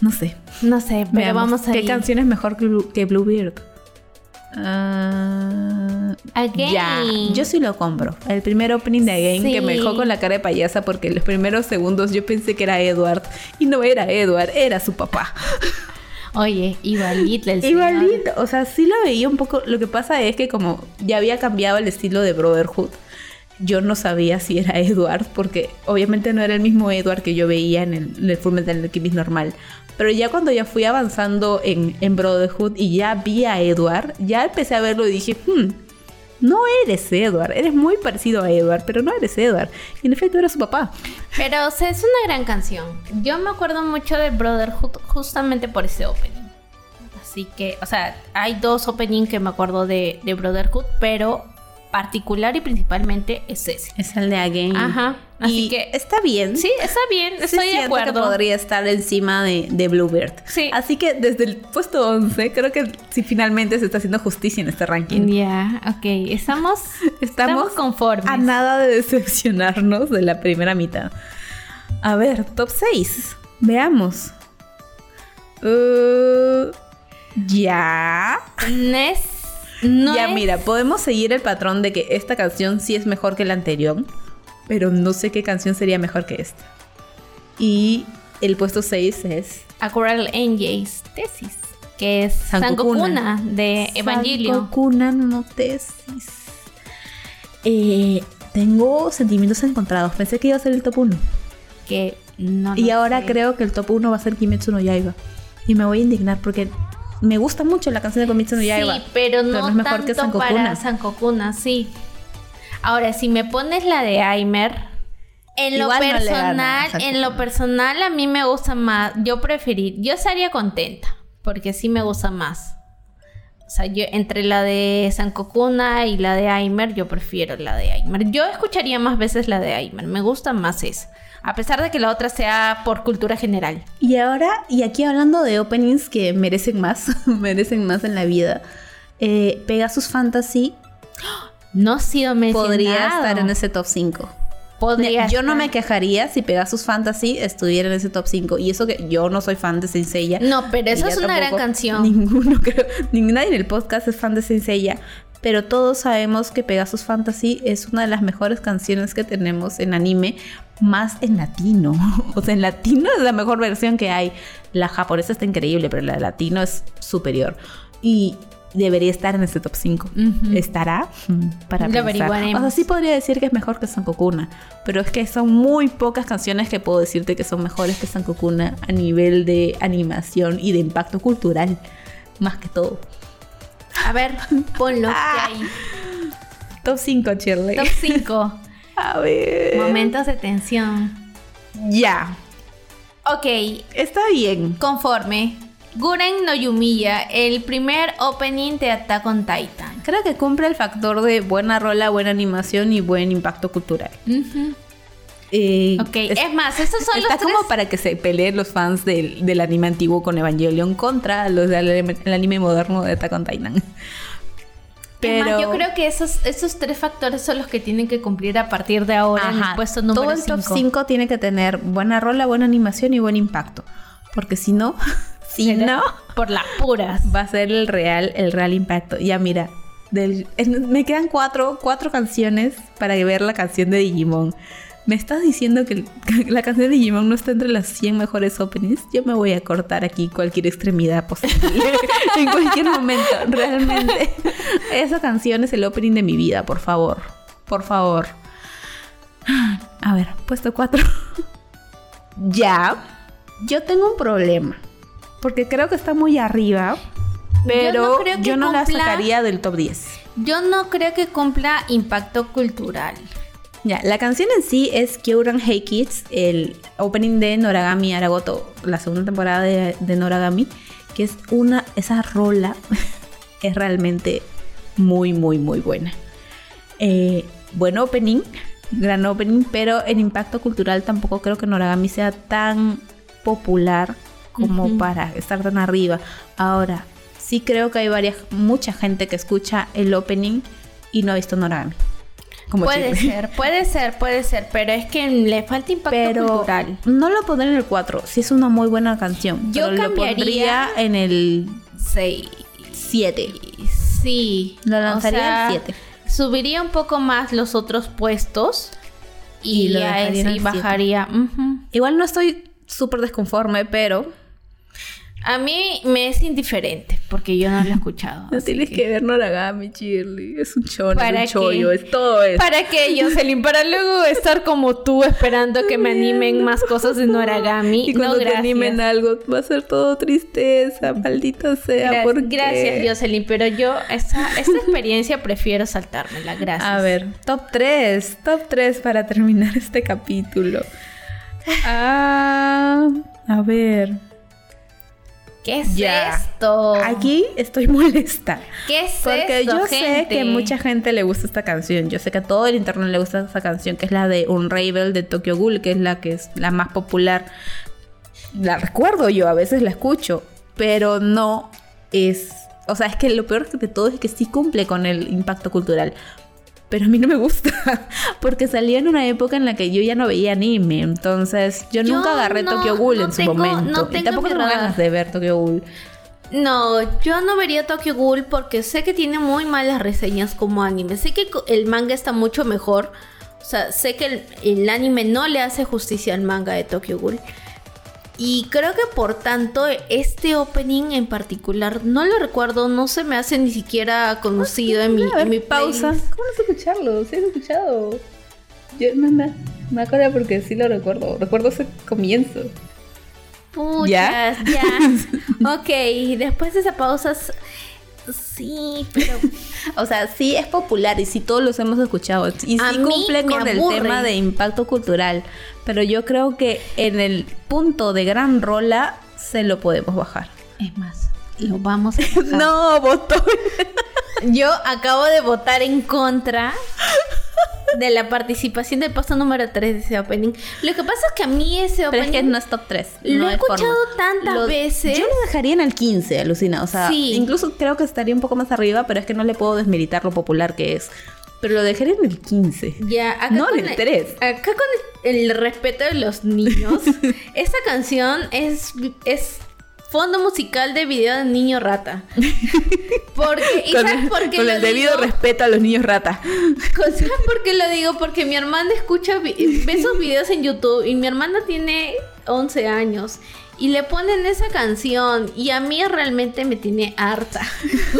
No sé. No sé, pero vamos a ¿Qué canción es mejor que, Bluebeard? Uh, Ya, yo sí lo compro. El primer opening de Again que me dejó con la cara de payasa porque los primeros segundos yo pensé que era Edward y no era Edward, era su papá. Oye, igualito el Igualito, o sea, sí lo veía un poco. Lo que pasa es que como ya había cambiado el estilo de Brotherhood, yo no sabía si era Edward porque obviamente no era el mismo Edward que yo veía en el, en el Fullmetal Alchemist normal. Pero ya cuando ya fui avanzando en, Brotherhood y ya vi a Edward, ya empecé a verlo y dije, hmm, no eres Edward, eres muy parecido a Edward, pero no eres Edward. Y en efecto era su papá. Pero o sea, es una gran canción. Yo me acuerdo mucho de Brotherhood justamente por ese opening. Así que, o sea, hay dos openings que me acuerdo de Brotherhood, pero particular y principalmente es ese. Es el de Again. Ajá. Así que está bien. Sí, está bien. Estoy de acuerdo. Que podría estar encima de, de, Bluebird. Sí. Así que desde el puesto 11, creo que si finalmente se está haciendo justicia en este ranking. Ya, ok. Estamos, estamos, conformes. A nada de decepcionarnos de la primera mitad. A ver, top 6. Veamos. Uh, ya. Nes ya, mira, podemos seguir el patrón de que esta canción sí es mejor que la anterior, pero no sé qué canción sería mejor que esta. Y el puesto 6 es Aquarel Angels Tesis, que es Sankokuna de Evangelio. Sankokuna no Tesis. Eh, tengo sentimientos encontrados. Pensé que iba a ser el top 1. Que no. Y ahora creo que el top 1 va a ser Kimetsu no Yaiba. Y me voy a indignar porque me gusta mucho la canción de Komitsu no Yaiba. Sí, pero no, es mejor que para Sankokuna, sí. Ahora, si me pones la de Aimer, en lo personal, en lo personal a mí me gusta más. Yo preferí, yo estaría contenta porque sí me gusta más. O sea, yo entre la de Sankokuna y la de Aimer, yo prefiero la de Aimer. Yo escucharía más veces la de Aimer, me gusta más esa a pesar de que la otra sea por cultura general. Y ahora, y aquí hablando de openings que merecen más, merecen más en la vida, eh, Pegasus Fantasy no ha sido mencionado. Podría estar en ese top 5. Podría yo no me quejaría si Pegasus Fantasy estuviera en ese top 5. Y eso que yo no soy fan de Senseiya. No, pero esa es una gran canción. Ninguno creo. Nadie en el podcast es fan de Senseiya pero todos sabemos que Pegasus Fantasy es una de las mejores canciones que tenemos en anime, más en latino. O sea, en latino es la mejor versión que hay. La japonesa está increíble, pero la de latino es superior. Y debería estar en este top 5. ¿Estará? Mm, para Lo pensar. O sea, sí podría decir que es mejor que Sankokuna, pero es que son muy pocas canciones que puedo decirte que son mejores que Sankokuna a nivel de animación y de impacto cultural, más que todo. A ver, ponlo. Ah. ahí. Top 5, Shirley. Top 5. A ver. Momentos de tensión. Ya. Ok, Está bien. conforme. Guren no Yumiya, el primer opening de Attack on Titan. Creo que cumple el factor de buena rola, buena animación y buen impacto cultural. Ujú. Eh, Ok, es- es, más, estos son está los como tres- para que se peleen los fans del, del anime antiguo con Evangelion contra los del anime, el anime moderno de Attack on Titan. Pero más, yo creo que esos, esos tres factores son los que tienen que cumplir a partir de ahora en Ajá, el puesto número todo el top 5. 5 tiene que tener buena rola, buena animación y buen impacto. Porque si no, si no, Por las puras. va a ser el real, el real impacto. Ya mira, del, en- me quedan cuatro, cuatro canciones para ver la canción de Digimon. ¿Me estás diciendo que la canción de Digimon no está entre las 100 mejores openings? Yo me voy a cortar aquí cualquier extremidad posible. en cualquier momento, realmente. Esa canción es el opening de mi vida, por favor. Por favor. A ver, puesto 4. ya. Yo tengo un problema. Porque creo que está muy arriba. Pero creo que yo no la sacaría del top 10. Yo no creo que cumpla impacto cultural. Ya, la canción en sí es Kyuran Hey Kids, el opening de Noragami Aragoto, la segunda temporada de, de Noragami, que es una, esa rola es realmente muy, muy, muy buena. Eh, buen opening, gran opening, pero en impacto cultural tampoco creo que Noragami sea tan popular como para estar tan arriba. Ahora, sí creo que hay varias, mucha gente que escucha el opening y no ha visto Noragami. Como puede Chile. ser, puede ser, puede ser, pero es que le falta impacto pero cultural. no lo pondré en el 4. Sí es una muy buena canción. Yo pero lo cambiaría- pondría en el Sí. 7. Sí. Lo lanzaría O sea, en 7. Subiría un poco más los otros puestos y, Y lo ese el y bajaría. ujú. Igual no estoy súper desconforme, pero A mí me es indiferente porque yo no lo he escuchado. no tienes que ver Noragami, Shirley. Es un chono, ¿Para es un chollo, es todo eso. ¿Para qué, Jocelyn? Para luego estar como tú esperando que me animen más cosas de Noragami. Y cuando no, te gracias. animen algo, va a ser todo tristeza, maldita sea. Gra- ¿por qué? Gracias, Jocelyn, pero yo esa, esa experiencia prefiero saltármela. Gracias. A ver, top 3. Top 3 para terminar este capítulo. Ah, a ver. ¿Qué es Ya. esto? Aquí estoy molesta. ¿Qué es Porque esto, yo sé que mucha gente le gusta esta canción. Yo sé que a todo el internet le gusta esta canción, que es la de Unravel de Tokyo Ghoul, que es la que es la más popular. La recuerdo yo, a veces la escucho, pero no es. O sea, es que lo peor de todo es que sí cumple con el impacto cultural. Pero a mí no me gusta, porque salió en una época en la que yo ya no veía anime. Entonces, yo, Yo nunca agarré no- Tokyo Ghoul no en su momento. no y tengo tampoco mi tengo ganas de ver Tokyo Ghoul. No, yo no vería Tokyo Ghoul porque sé que tiene muy malas reseñas como anime. Sé que el manga está mucho mejor. O sea, sé que el, el anime no le hace justicia al manga de Tokyo Ghoul. Y creo que por tanto este opening en particular no lo recuerdo, no se me hace ni siquiera conocido en mi, en mi pausa. ¿Cómo no escucharlo? Sí, he escuchado. Yo me, me, me acuerdo porque sí lo recuerdo. Recuerdo ese comienzo. Puchas, ¿Ya? ya. ok, después de esa pausa, sí, pero O sea, sí es popular y sí todos los hemos escuchado. Y sí A cumple con el tema de impacto cultural. Pero yo creo que en el punto de gran rola se lo podemos bajar. es más, lo vamos a. No, botón. Yo acabo de votar en contra de la participación del puesto número 3 de ese opening. Lo que pasa es que a mí ese Pero opening es que no es top 3. Lo he escuchado tantas veces. Yo lo dejaría en el 15, alucina. O sea, Sí. incluso creo que estaría un poco más arriba, pero es que no le puedo desmeritar lo popular que es. Pero lo dejaría en el 15. ya acá No, en el 3. Acá con el, el respeto de los niños, esta canción es es fondo musical de video de niño rata. Porque ¿y Con, sabes por qué con lo el debido digo? respeto a los niños rata. ¿Sabes por qué lo digo? Porque mi hermana escucha, ve esos videos en YouTube y mi hermana tiene 11 años y le ponen esa canción y a mí realmente me tiene harta.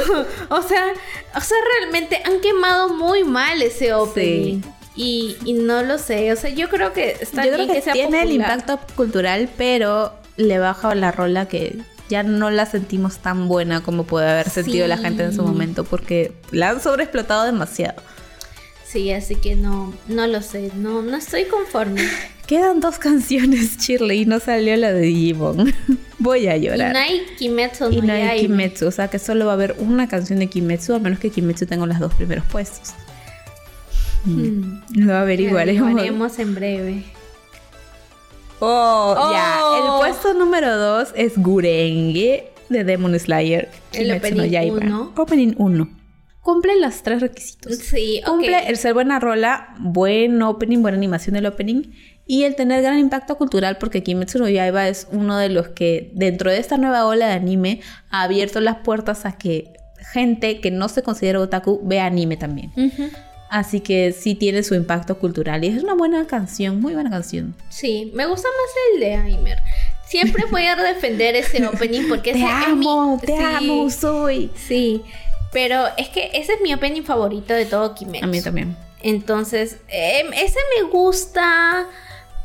o sea, o sea, realmente han quemado muy mal ese opening. Y, y no lo sé, o sea, yo creo que está Yo bien creo que, sea tiene el impacto cultural, pero le baja la rola que ya no la sentimos tan buena como puede haber sentido la gente en su momento, porque la han sobreexplotado demasiado. Sí, así que no, no lo sé, no, no estoy conforme. Quedan dos canciones, Shirley, y no salió la de Digimon. Voy a Y llorar. no hay Kimetsu Y no no hay. Kimetsu, o sea que solo va a haber una canción de Kimetsu, a menos que Kimetsu tenga los dos primeros puestos. Hmm. Lo averiguaremos. Averiguaremos en breve. Oh, Oh. ya. El puesto número 2 es Gurenge de Demon Slayer. El Kimetsu no opening Yaiba. uno. Opening 1. Cumple los tres requisitos. Sí, ok. Cumple el ser buena rola, buen opening, buena animación del opening y el tener gran impacto cultural porque Kimetsu no Yaiba es uno de los que dentro de esta nueva ola de anime ha abierto las puertas a que gente que no se considera otaku vea anime también. Ujú. Así que sí tiene su impacto cultural y es una buena canción, muy buena canción. Sí, me gusta más el de Aimer. Siempre voy a defender ese opening porque Te ese es mi- amo, te sí, amo, soy. Sí, pero es que ese es mi opening favorito de todo Kimetsu. A mí también. Entonces, em, ese me gusta,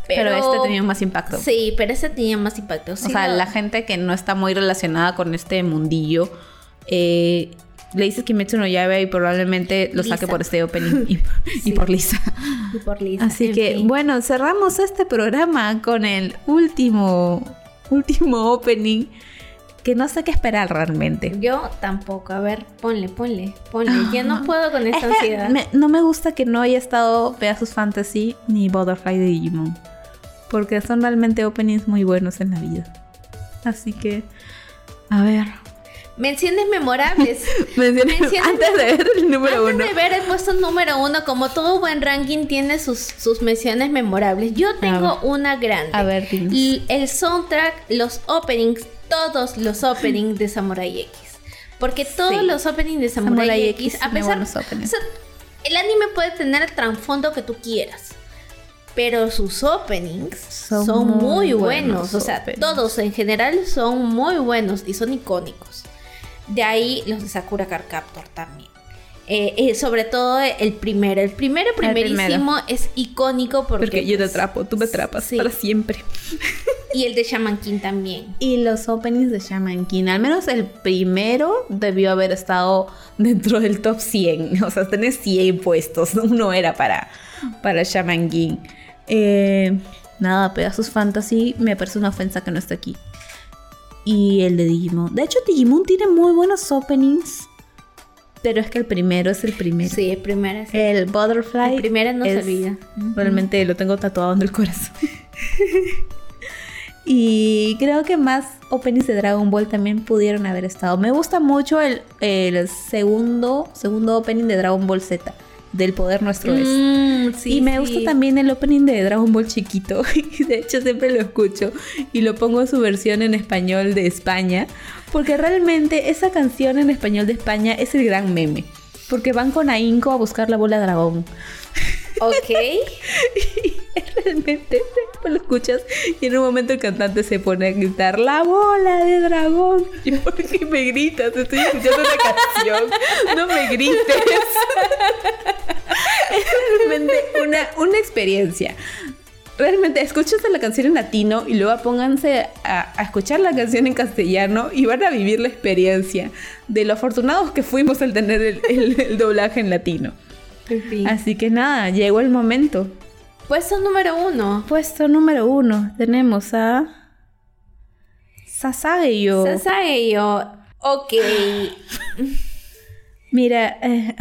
pero... Pero, este tenía más impacto. Sí, pero ese tenía más impacto. O sea, la gente que no está muy relacionada con este mundillo, eh, le dices Kimetsu no Yaiba y probablemente lo saque por este opening y, por Lisa. Y por Lisa, Así en que, fin. bueno, cerramos este programa con el último, último opening que no sé qué esperar realmente. Yo tampoco. A ver, ponle, ponle, ponle. Ya no puedo con Es esta que ansiedad. me- no me gusta que no haya estado Pegasus Fantasy ni Butterfly de Digimon. Porque son realmente openings muy buenos en la vida. Así que, a ver. Menciones memorables. Menciones- antes de ver el número Antes uno. de ver el puesto número uno, como todo buen ranking tiene sus, sus menciones memorables. Yo tengo una grande. A ver, dinos. Y el soundtrack, los openings, todos los openings de Samurai X. Porque todos Sí. los openings de Samurai, Samurai X, X a pesar o sea, el anime puede tener el trasfondo que tú quieras. Pero sus openings Son son, muy muy buenos buenos. O sea, openings. todos en general son muy buenos y son icónicos. De ahí los de Sakura Card Captor también. Eh, eh, sobre todo el primero. El primero, primero. primerísimo, es icónico porque. Porque yo te pues, atrapo, tú me atrapas sí. para siempre. Y el de Shaman King también. Y los openings de Shaman King, al menos el primero debió haber estado dentro del top 100. O sea, tenés 100 puestos. Uno era para, para Shaman King. Eh, nada, Pegasus Fantasy me parece una ofensa que no esté aquí. Y el de Digimon. De hecho, Digimon tiene muy buenos openings. Pero es que el primero es el primero. Sí, el primero es. El Butterfly. El primero no se olvida. Realmente lo tengo tatuado en el corazón. y creo que más openings de Dragon Ball también pudieron haber estado. Me gusta mucho el, el segundo, segundo opening de Dragon Ball Z. Del poder nuestro es. Mm, sí, y me sí. gusta también el opening de Dragon Ball chiquito. De hecho siempre lo escucho. Y lo pongo en su versión en español de España. Porque realmente esa canción en español de España es el gran meme. Porque van con ahínco a buscar la bola dragón. Ok. Realmente después lo escuchas y en un momento el cantante se pone a gritar la bola de dragón. ¿Y por qué me gritas? Estoy escuchando una canción. No me grites. Es realmente una, una experiencia. Realmente escúchense la canción en latino y luego pónganse a, a escuchar la canción en castellano y van a vivir la experiencia de lo afortunados que fuimos al tener el, el- el doblaje en latino. Así que nada, llegó el momento. Puesto número uno. Puesto número uno tenemos a Sasageyo. Sasageyo. Ok. Mira, eh,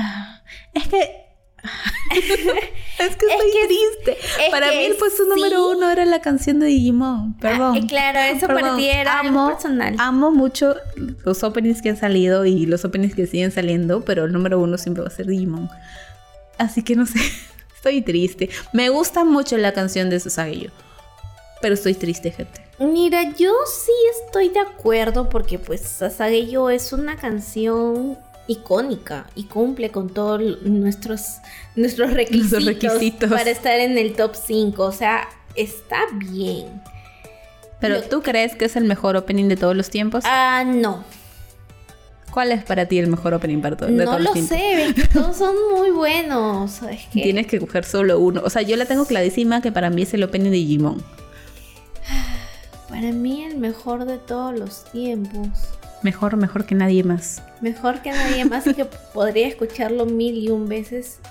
es que es que estoy que- triste. es Para mí el puesto sí. número uno era la canción de Digimon. Perdón. Ah, eh, claro, eso Perdón. para ti era amo, personal. amo mucho los openings que han salido y los openings que siguen saliendo, pero el número uno siempre va a ser Digimon. Así que no sé, estoy triste. Me gusta mucho la canción de Sasageyo, pero estoy triste, gente. Mira, yo sí estoy de acuerdo porque pues Sasageyo es una canción icónica y cumple con todos nuestros, nuestros requisitos, requisitos. para estar en el top 5. O sea, está bien. Pero Lo- ¿tú crees que es el mejor opening de todos los tiempos? Ah, no. ¿Cuál es para ti el mejor opening para to- de No lo sé, que todos son muy buenos. Es que... Tienes que coger solo uno. O sea, yo la tengo clarísima que para mí es el opening de Digimon. Para mí el mejor de todos los tiempos. Mejor, mejor que nadie más. Mejor que nadie más y que podría escucharlo mil y un veces.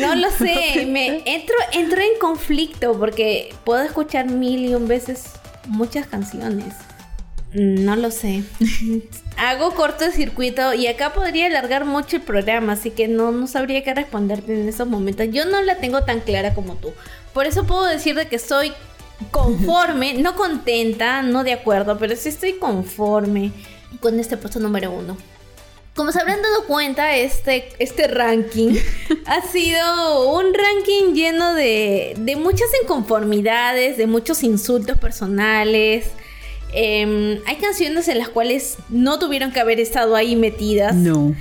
No lo sé, me entro, entro en conflicto porque puedo escuchar mil y un veces muchas canciones. No lo sé. Hago corto de circuito y acá podría alargar mucho el programa, así que no, no sabría qué responderte en esos momentos. Yo no la tengo tan clara como tú. Por eso puedo decir de que soy conforme, no contenta, no de acuerdo, pero sí estoy conforme con este puesto número uno. Como se habrán dado cuenta, este, este ranking ha sido un ranking lleno de, de muchas inconformidades, de muchos insultos personales. Em, hay canciones en las cuales no tuvieron que haber estado ahí metidas. No.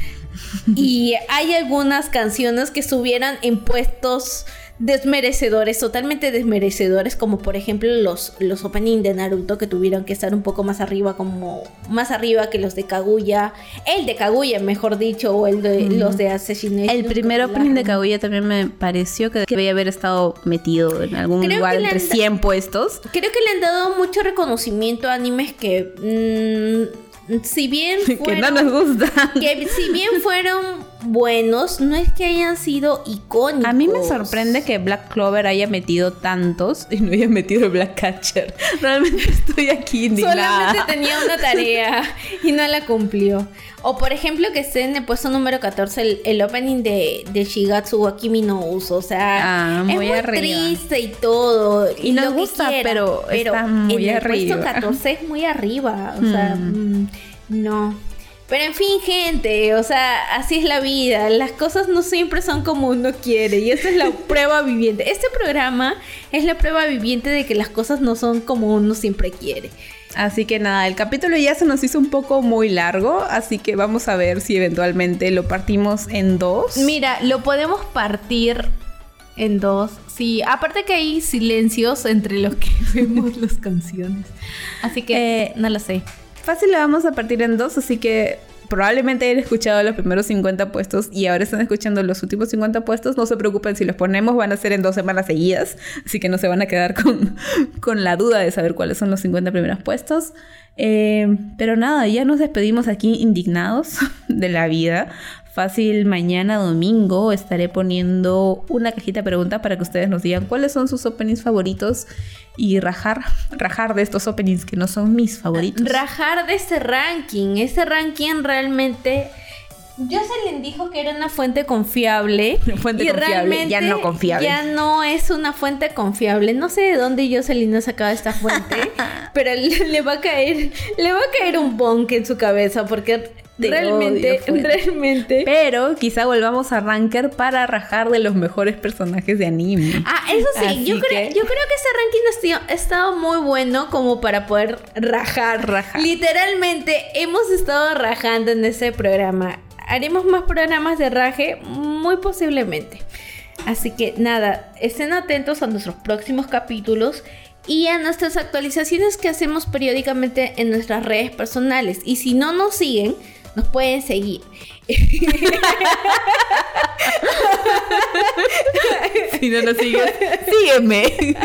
Y hay algunas canciones que estuvieran en puestos desmerecedores, totalmente desmerecedores, como por ejemplo los, los opening de Naruto que tuvieron que estar un poco más arriba, como más arriba que los de Kaguya, el de Kaguya, mejor dicho, o el de los de Assassination. El primer opening de Kaguya también me pareció que debía haber estado metido en algún lugar entre 100 puestos. Creo que le han dado mucho reconocimiento a animes que... Mm, si bien fueron, que no nos gusta. Que si bien fueron buenos, no es que hayan sido icónicos. A mí me sorprende que Black Clover haya metido tantos y no haya metido Black Catcher. Realmente estoy aquí indignada. Solamente tenía una tarea y no la cumplió. O por ejemplo que esté en el puesto número 14 el, opening de, de, Shigatsu wa Kimi no Uso. O sea, ah, muy es muy triste y todo. Y, nos gusta, pero, pero está muy en el puesto 14 es muy arriba. O sea, mm. Mm, no. Pero en fin, gente, o sea, así es la vida. Las cosas no siempre son como uno quiere. Y esta es la prueba viviente. Este programa es la prueba viviente de que las cosas no son como uno siempre quiere. Así que nada, el capítulo ya se nos hizo un poco muy largo, así que vamos a ver si eventualmente lo partimos en dos. Mira, lo podemos partir en dos. Sí, aparte que hay silencios entre los que vemos las canciones. Así que eh, no lo sé. Fácil lo vamos a partir en dos, así que probablemente hayan escuchado los primeros 50 puestos y ahora están escuchando los últimos 50 puestos. No se preocupen, si los ponemos van a ser en dos semanas seguidas, así que no se van a quedar con, con la duda de saber cuáles son los 50 primeros puestos. Eh, pero nada, ya nos despedimos aquí indignados de la vida. Fácil, mañana domingo estaré poniendo una cajita de preguntas para que ustedes nos digan cuáles son sus openings favoritos y rajar, rajar de estos openings que no son mis favoritos. Rajar de este ranking. Este ranking realmente Jocelyn dijo que era una fuente confiable. Fuente y confiable, ya no confiable. Ya no es una fuente confiable. No sé de dónde Jocelyn ha sacado esta fuente, pero le, va a caer, le va a caer un bonk en su cabeza porque realmente, realmente. Pero quizá volvamos a Ranker para rajar de los mejores personajes de anime. Ah, eso sí, yo creo, yo creo que ese ranking ha estado muy bueno como para poder rajar. Rajar. Literalmente hemos estado rajando en ese programa. Haremos más programas de raje, muy posiblemente. Así que nada, estén atentos a nuestros próximos capítulos y a nuestras actualizaciones que hacemos periódicamente en nuestras redes personales. Y si no nos siguen, nos pueden seguir. si no nos sigues, sígueme.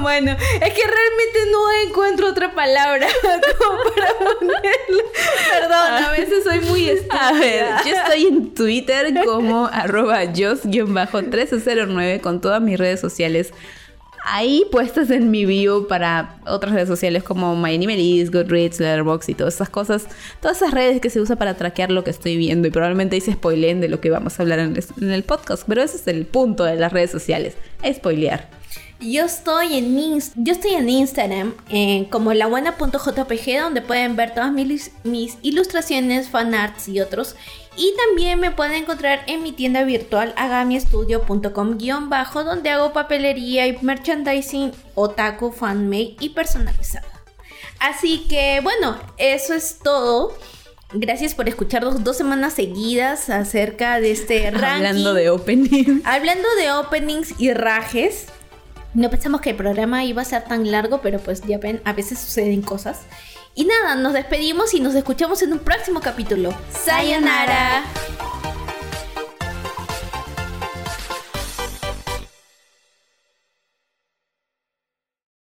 Bueno, es que realmente no encuentro otra palabra como para ponerlo. Perdón, a veces soy muy estúpida. A ver, yo estoy en Twitter como arroba jos-1309 con todas mis redes sociales ahí puestas en mi bio para otras redes sociales como MyAnimeList, Goodreads, Letterboxd y todas esas cosas. Todas esas redes que se usan para traquear lo que estoy viendo y probablemente hice spoilen de lo que vamos a hablar en el, podcast. Pero ese es el punto de las redes sociales, spoilear. Yo estoy en, yo estoy en Instagram eh, como labuena.jpg donde pueden ver todas mis, mis ilustraciones, fanarts y otros. Y también me pueden encontrar en mi tienda virtual agamistudio.com-bajo donde hago papelería y merchandising otaku, fanmade y personalizada. Así que bueno, eso es todo. Gracias por escucharnos dos semanas seguidas acerca de este ranking. Hablando de openings. Hablando de openings y rajes. No pensamos que el programa iba a ser tan largo, pero pues ya ven, a veces suceden cosas. Y nada, nos despedimos y nos escuchamos en un próximo capítulo. ¡Sayonara!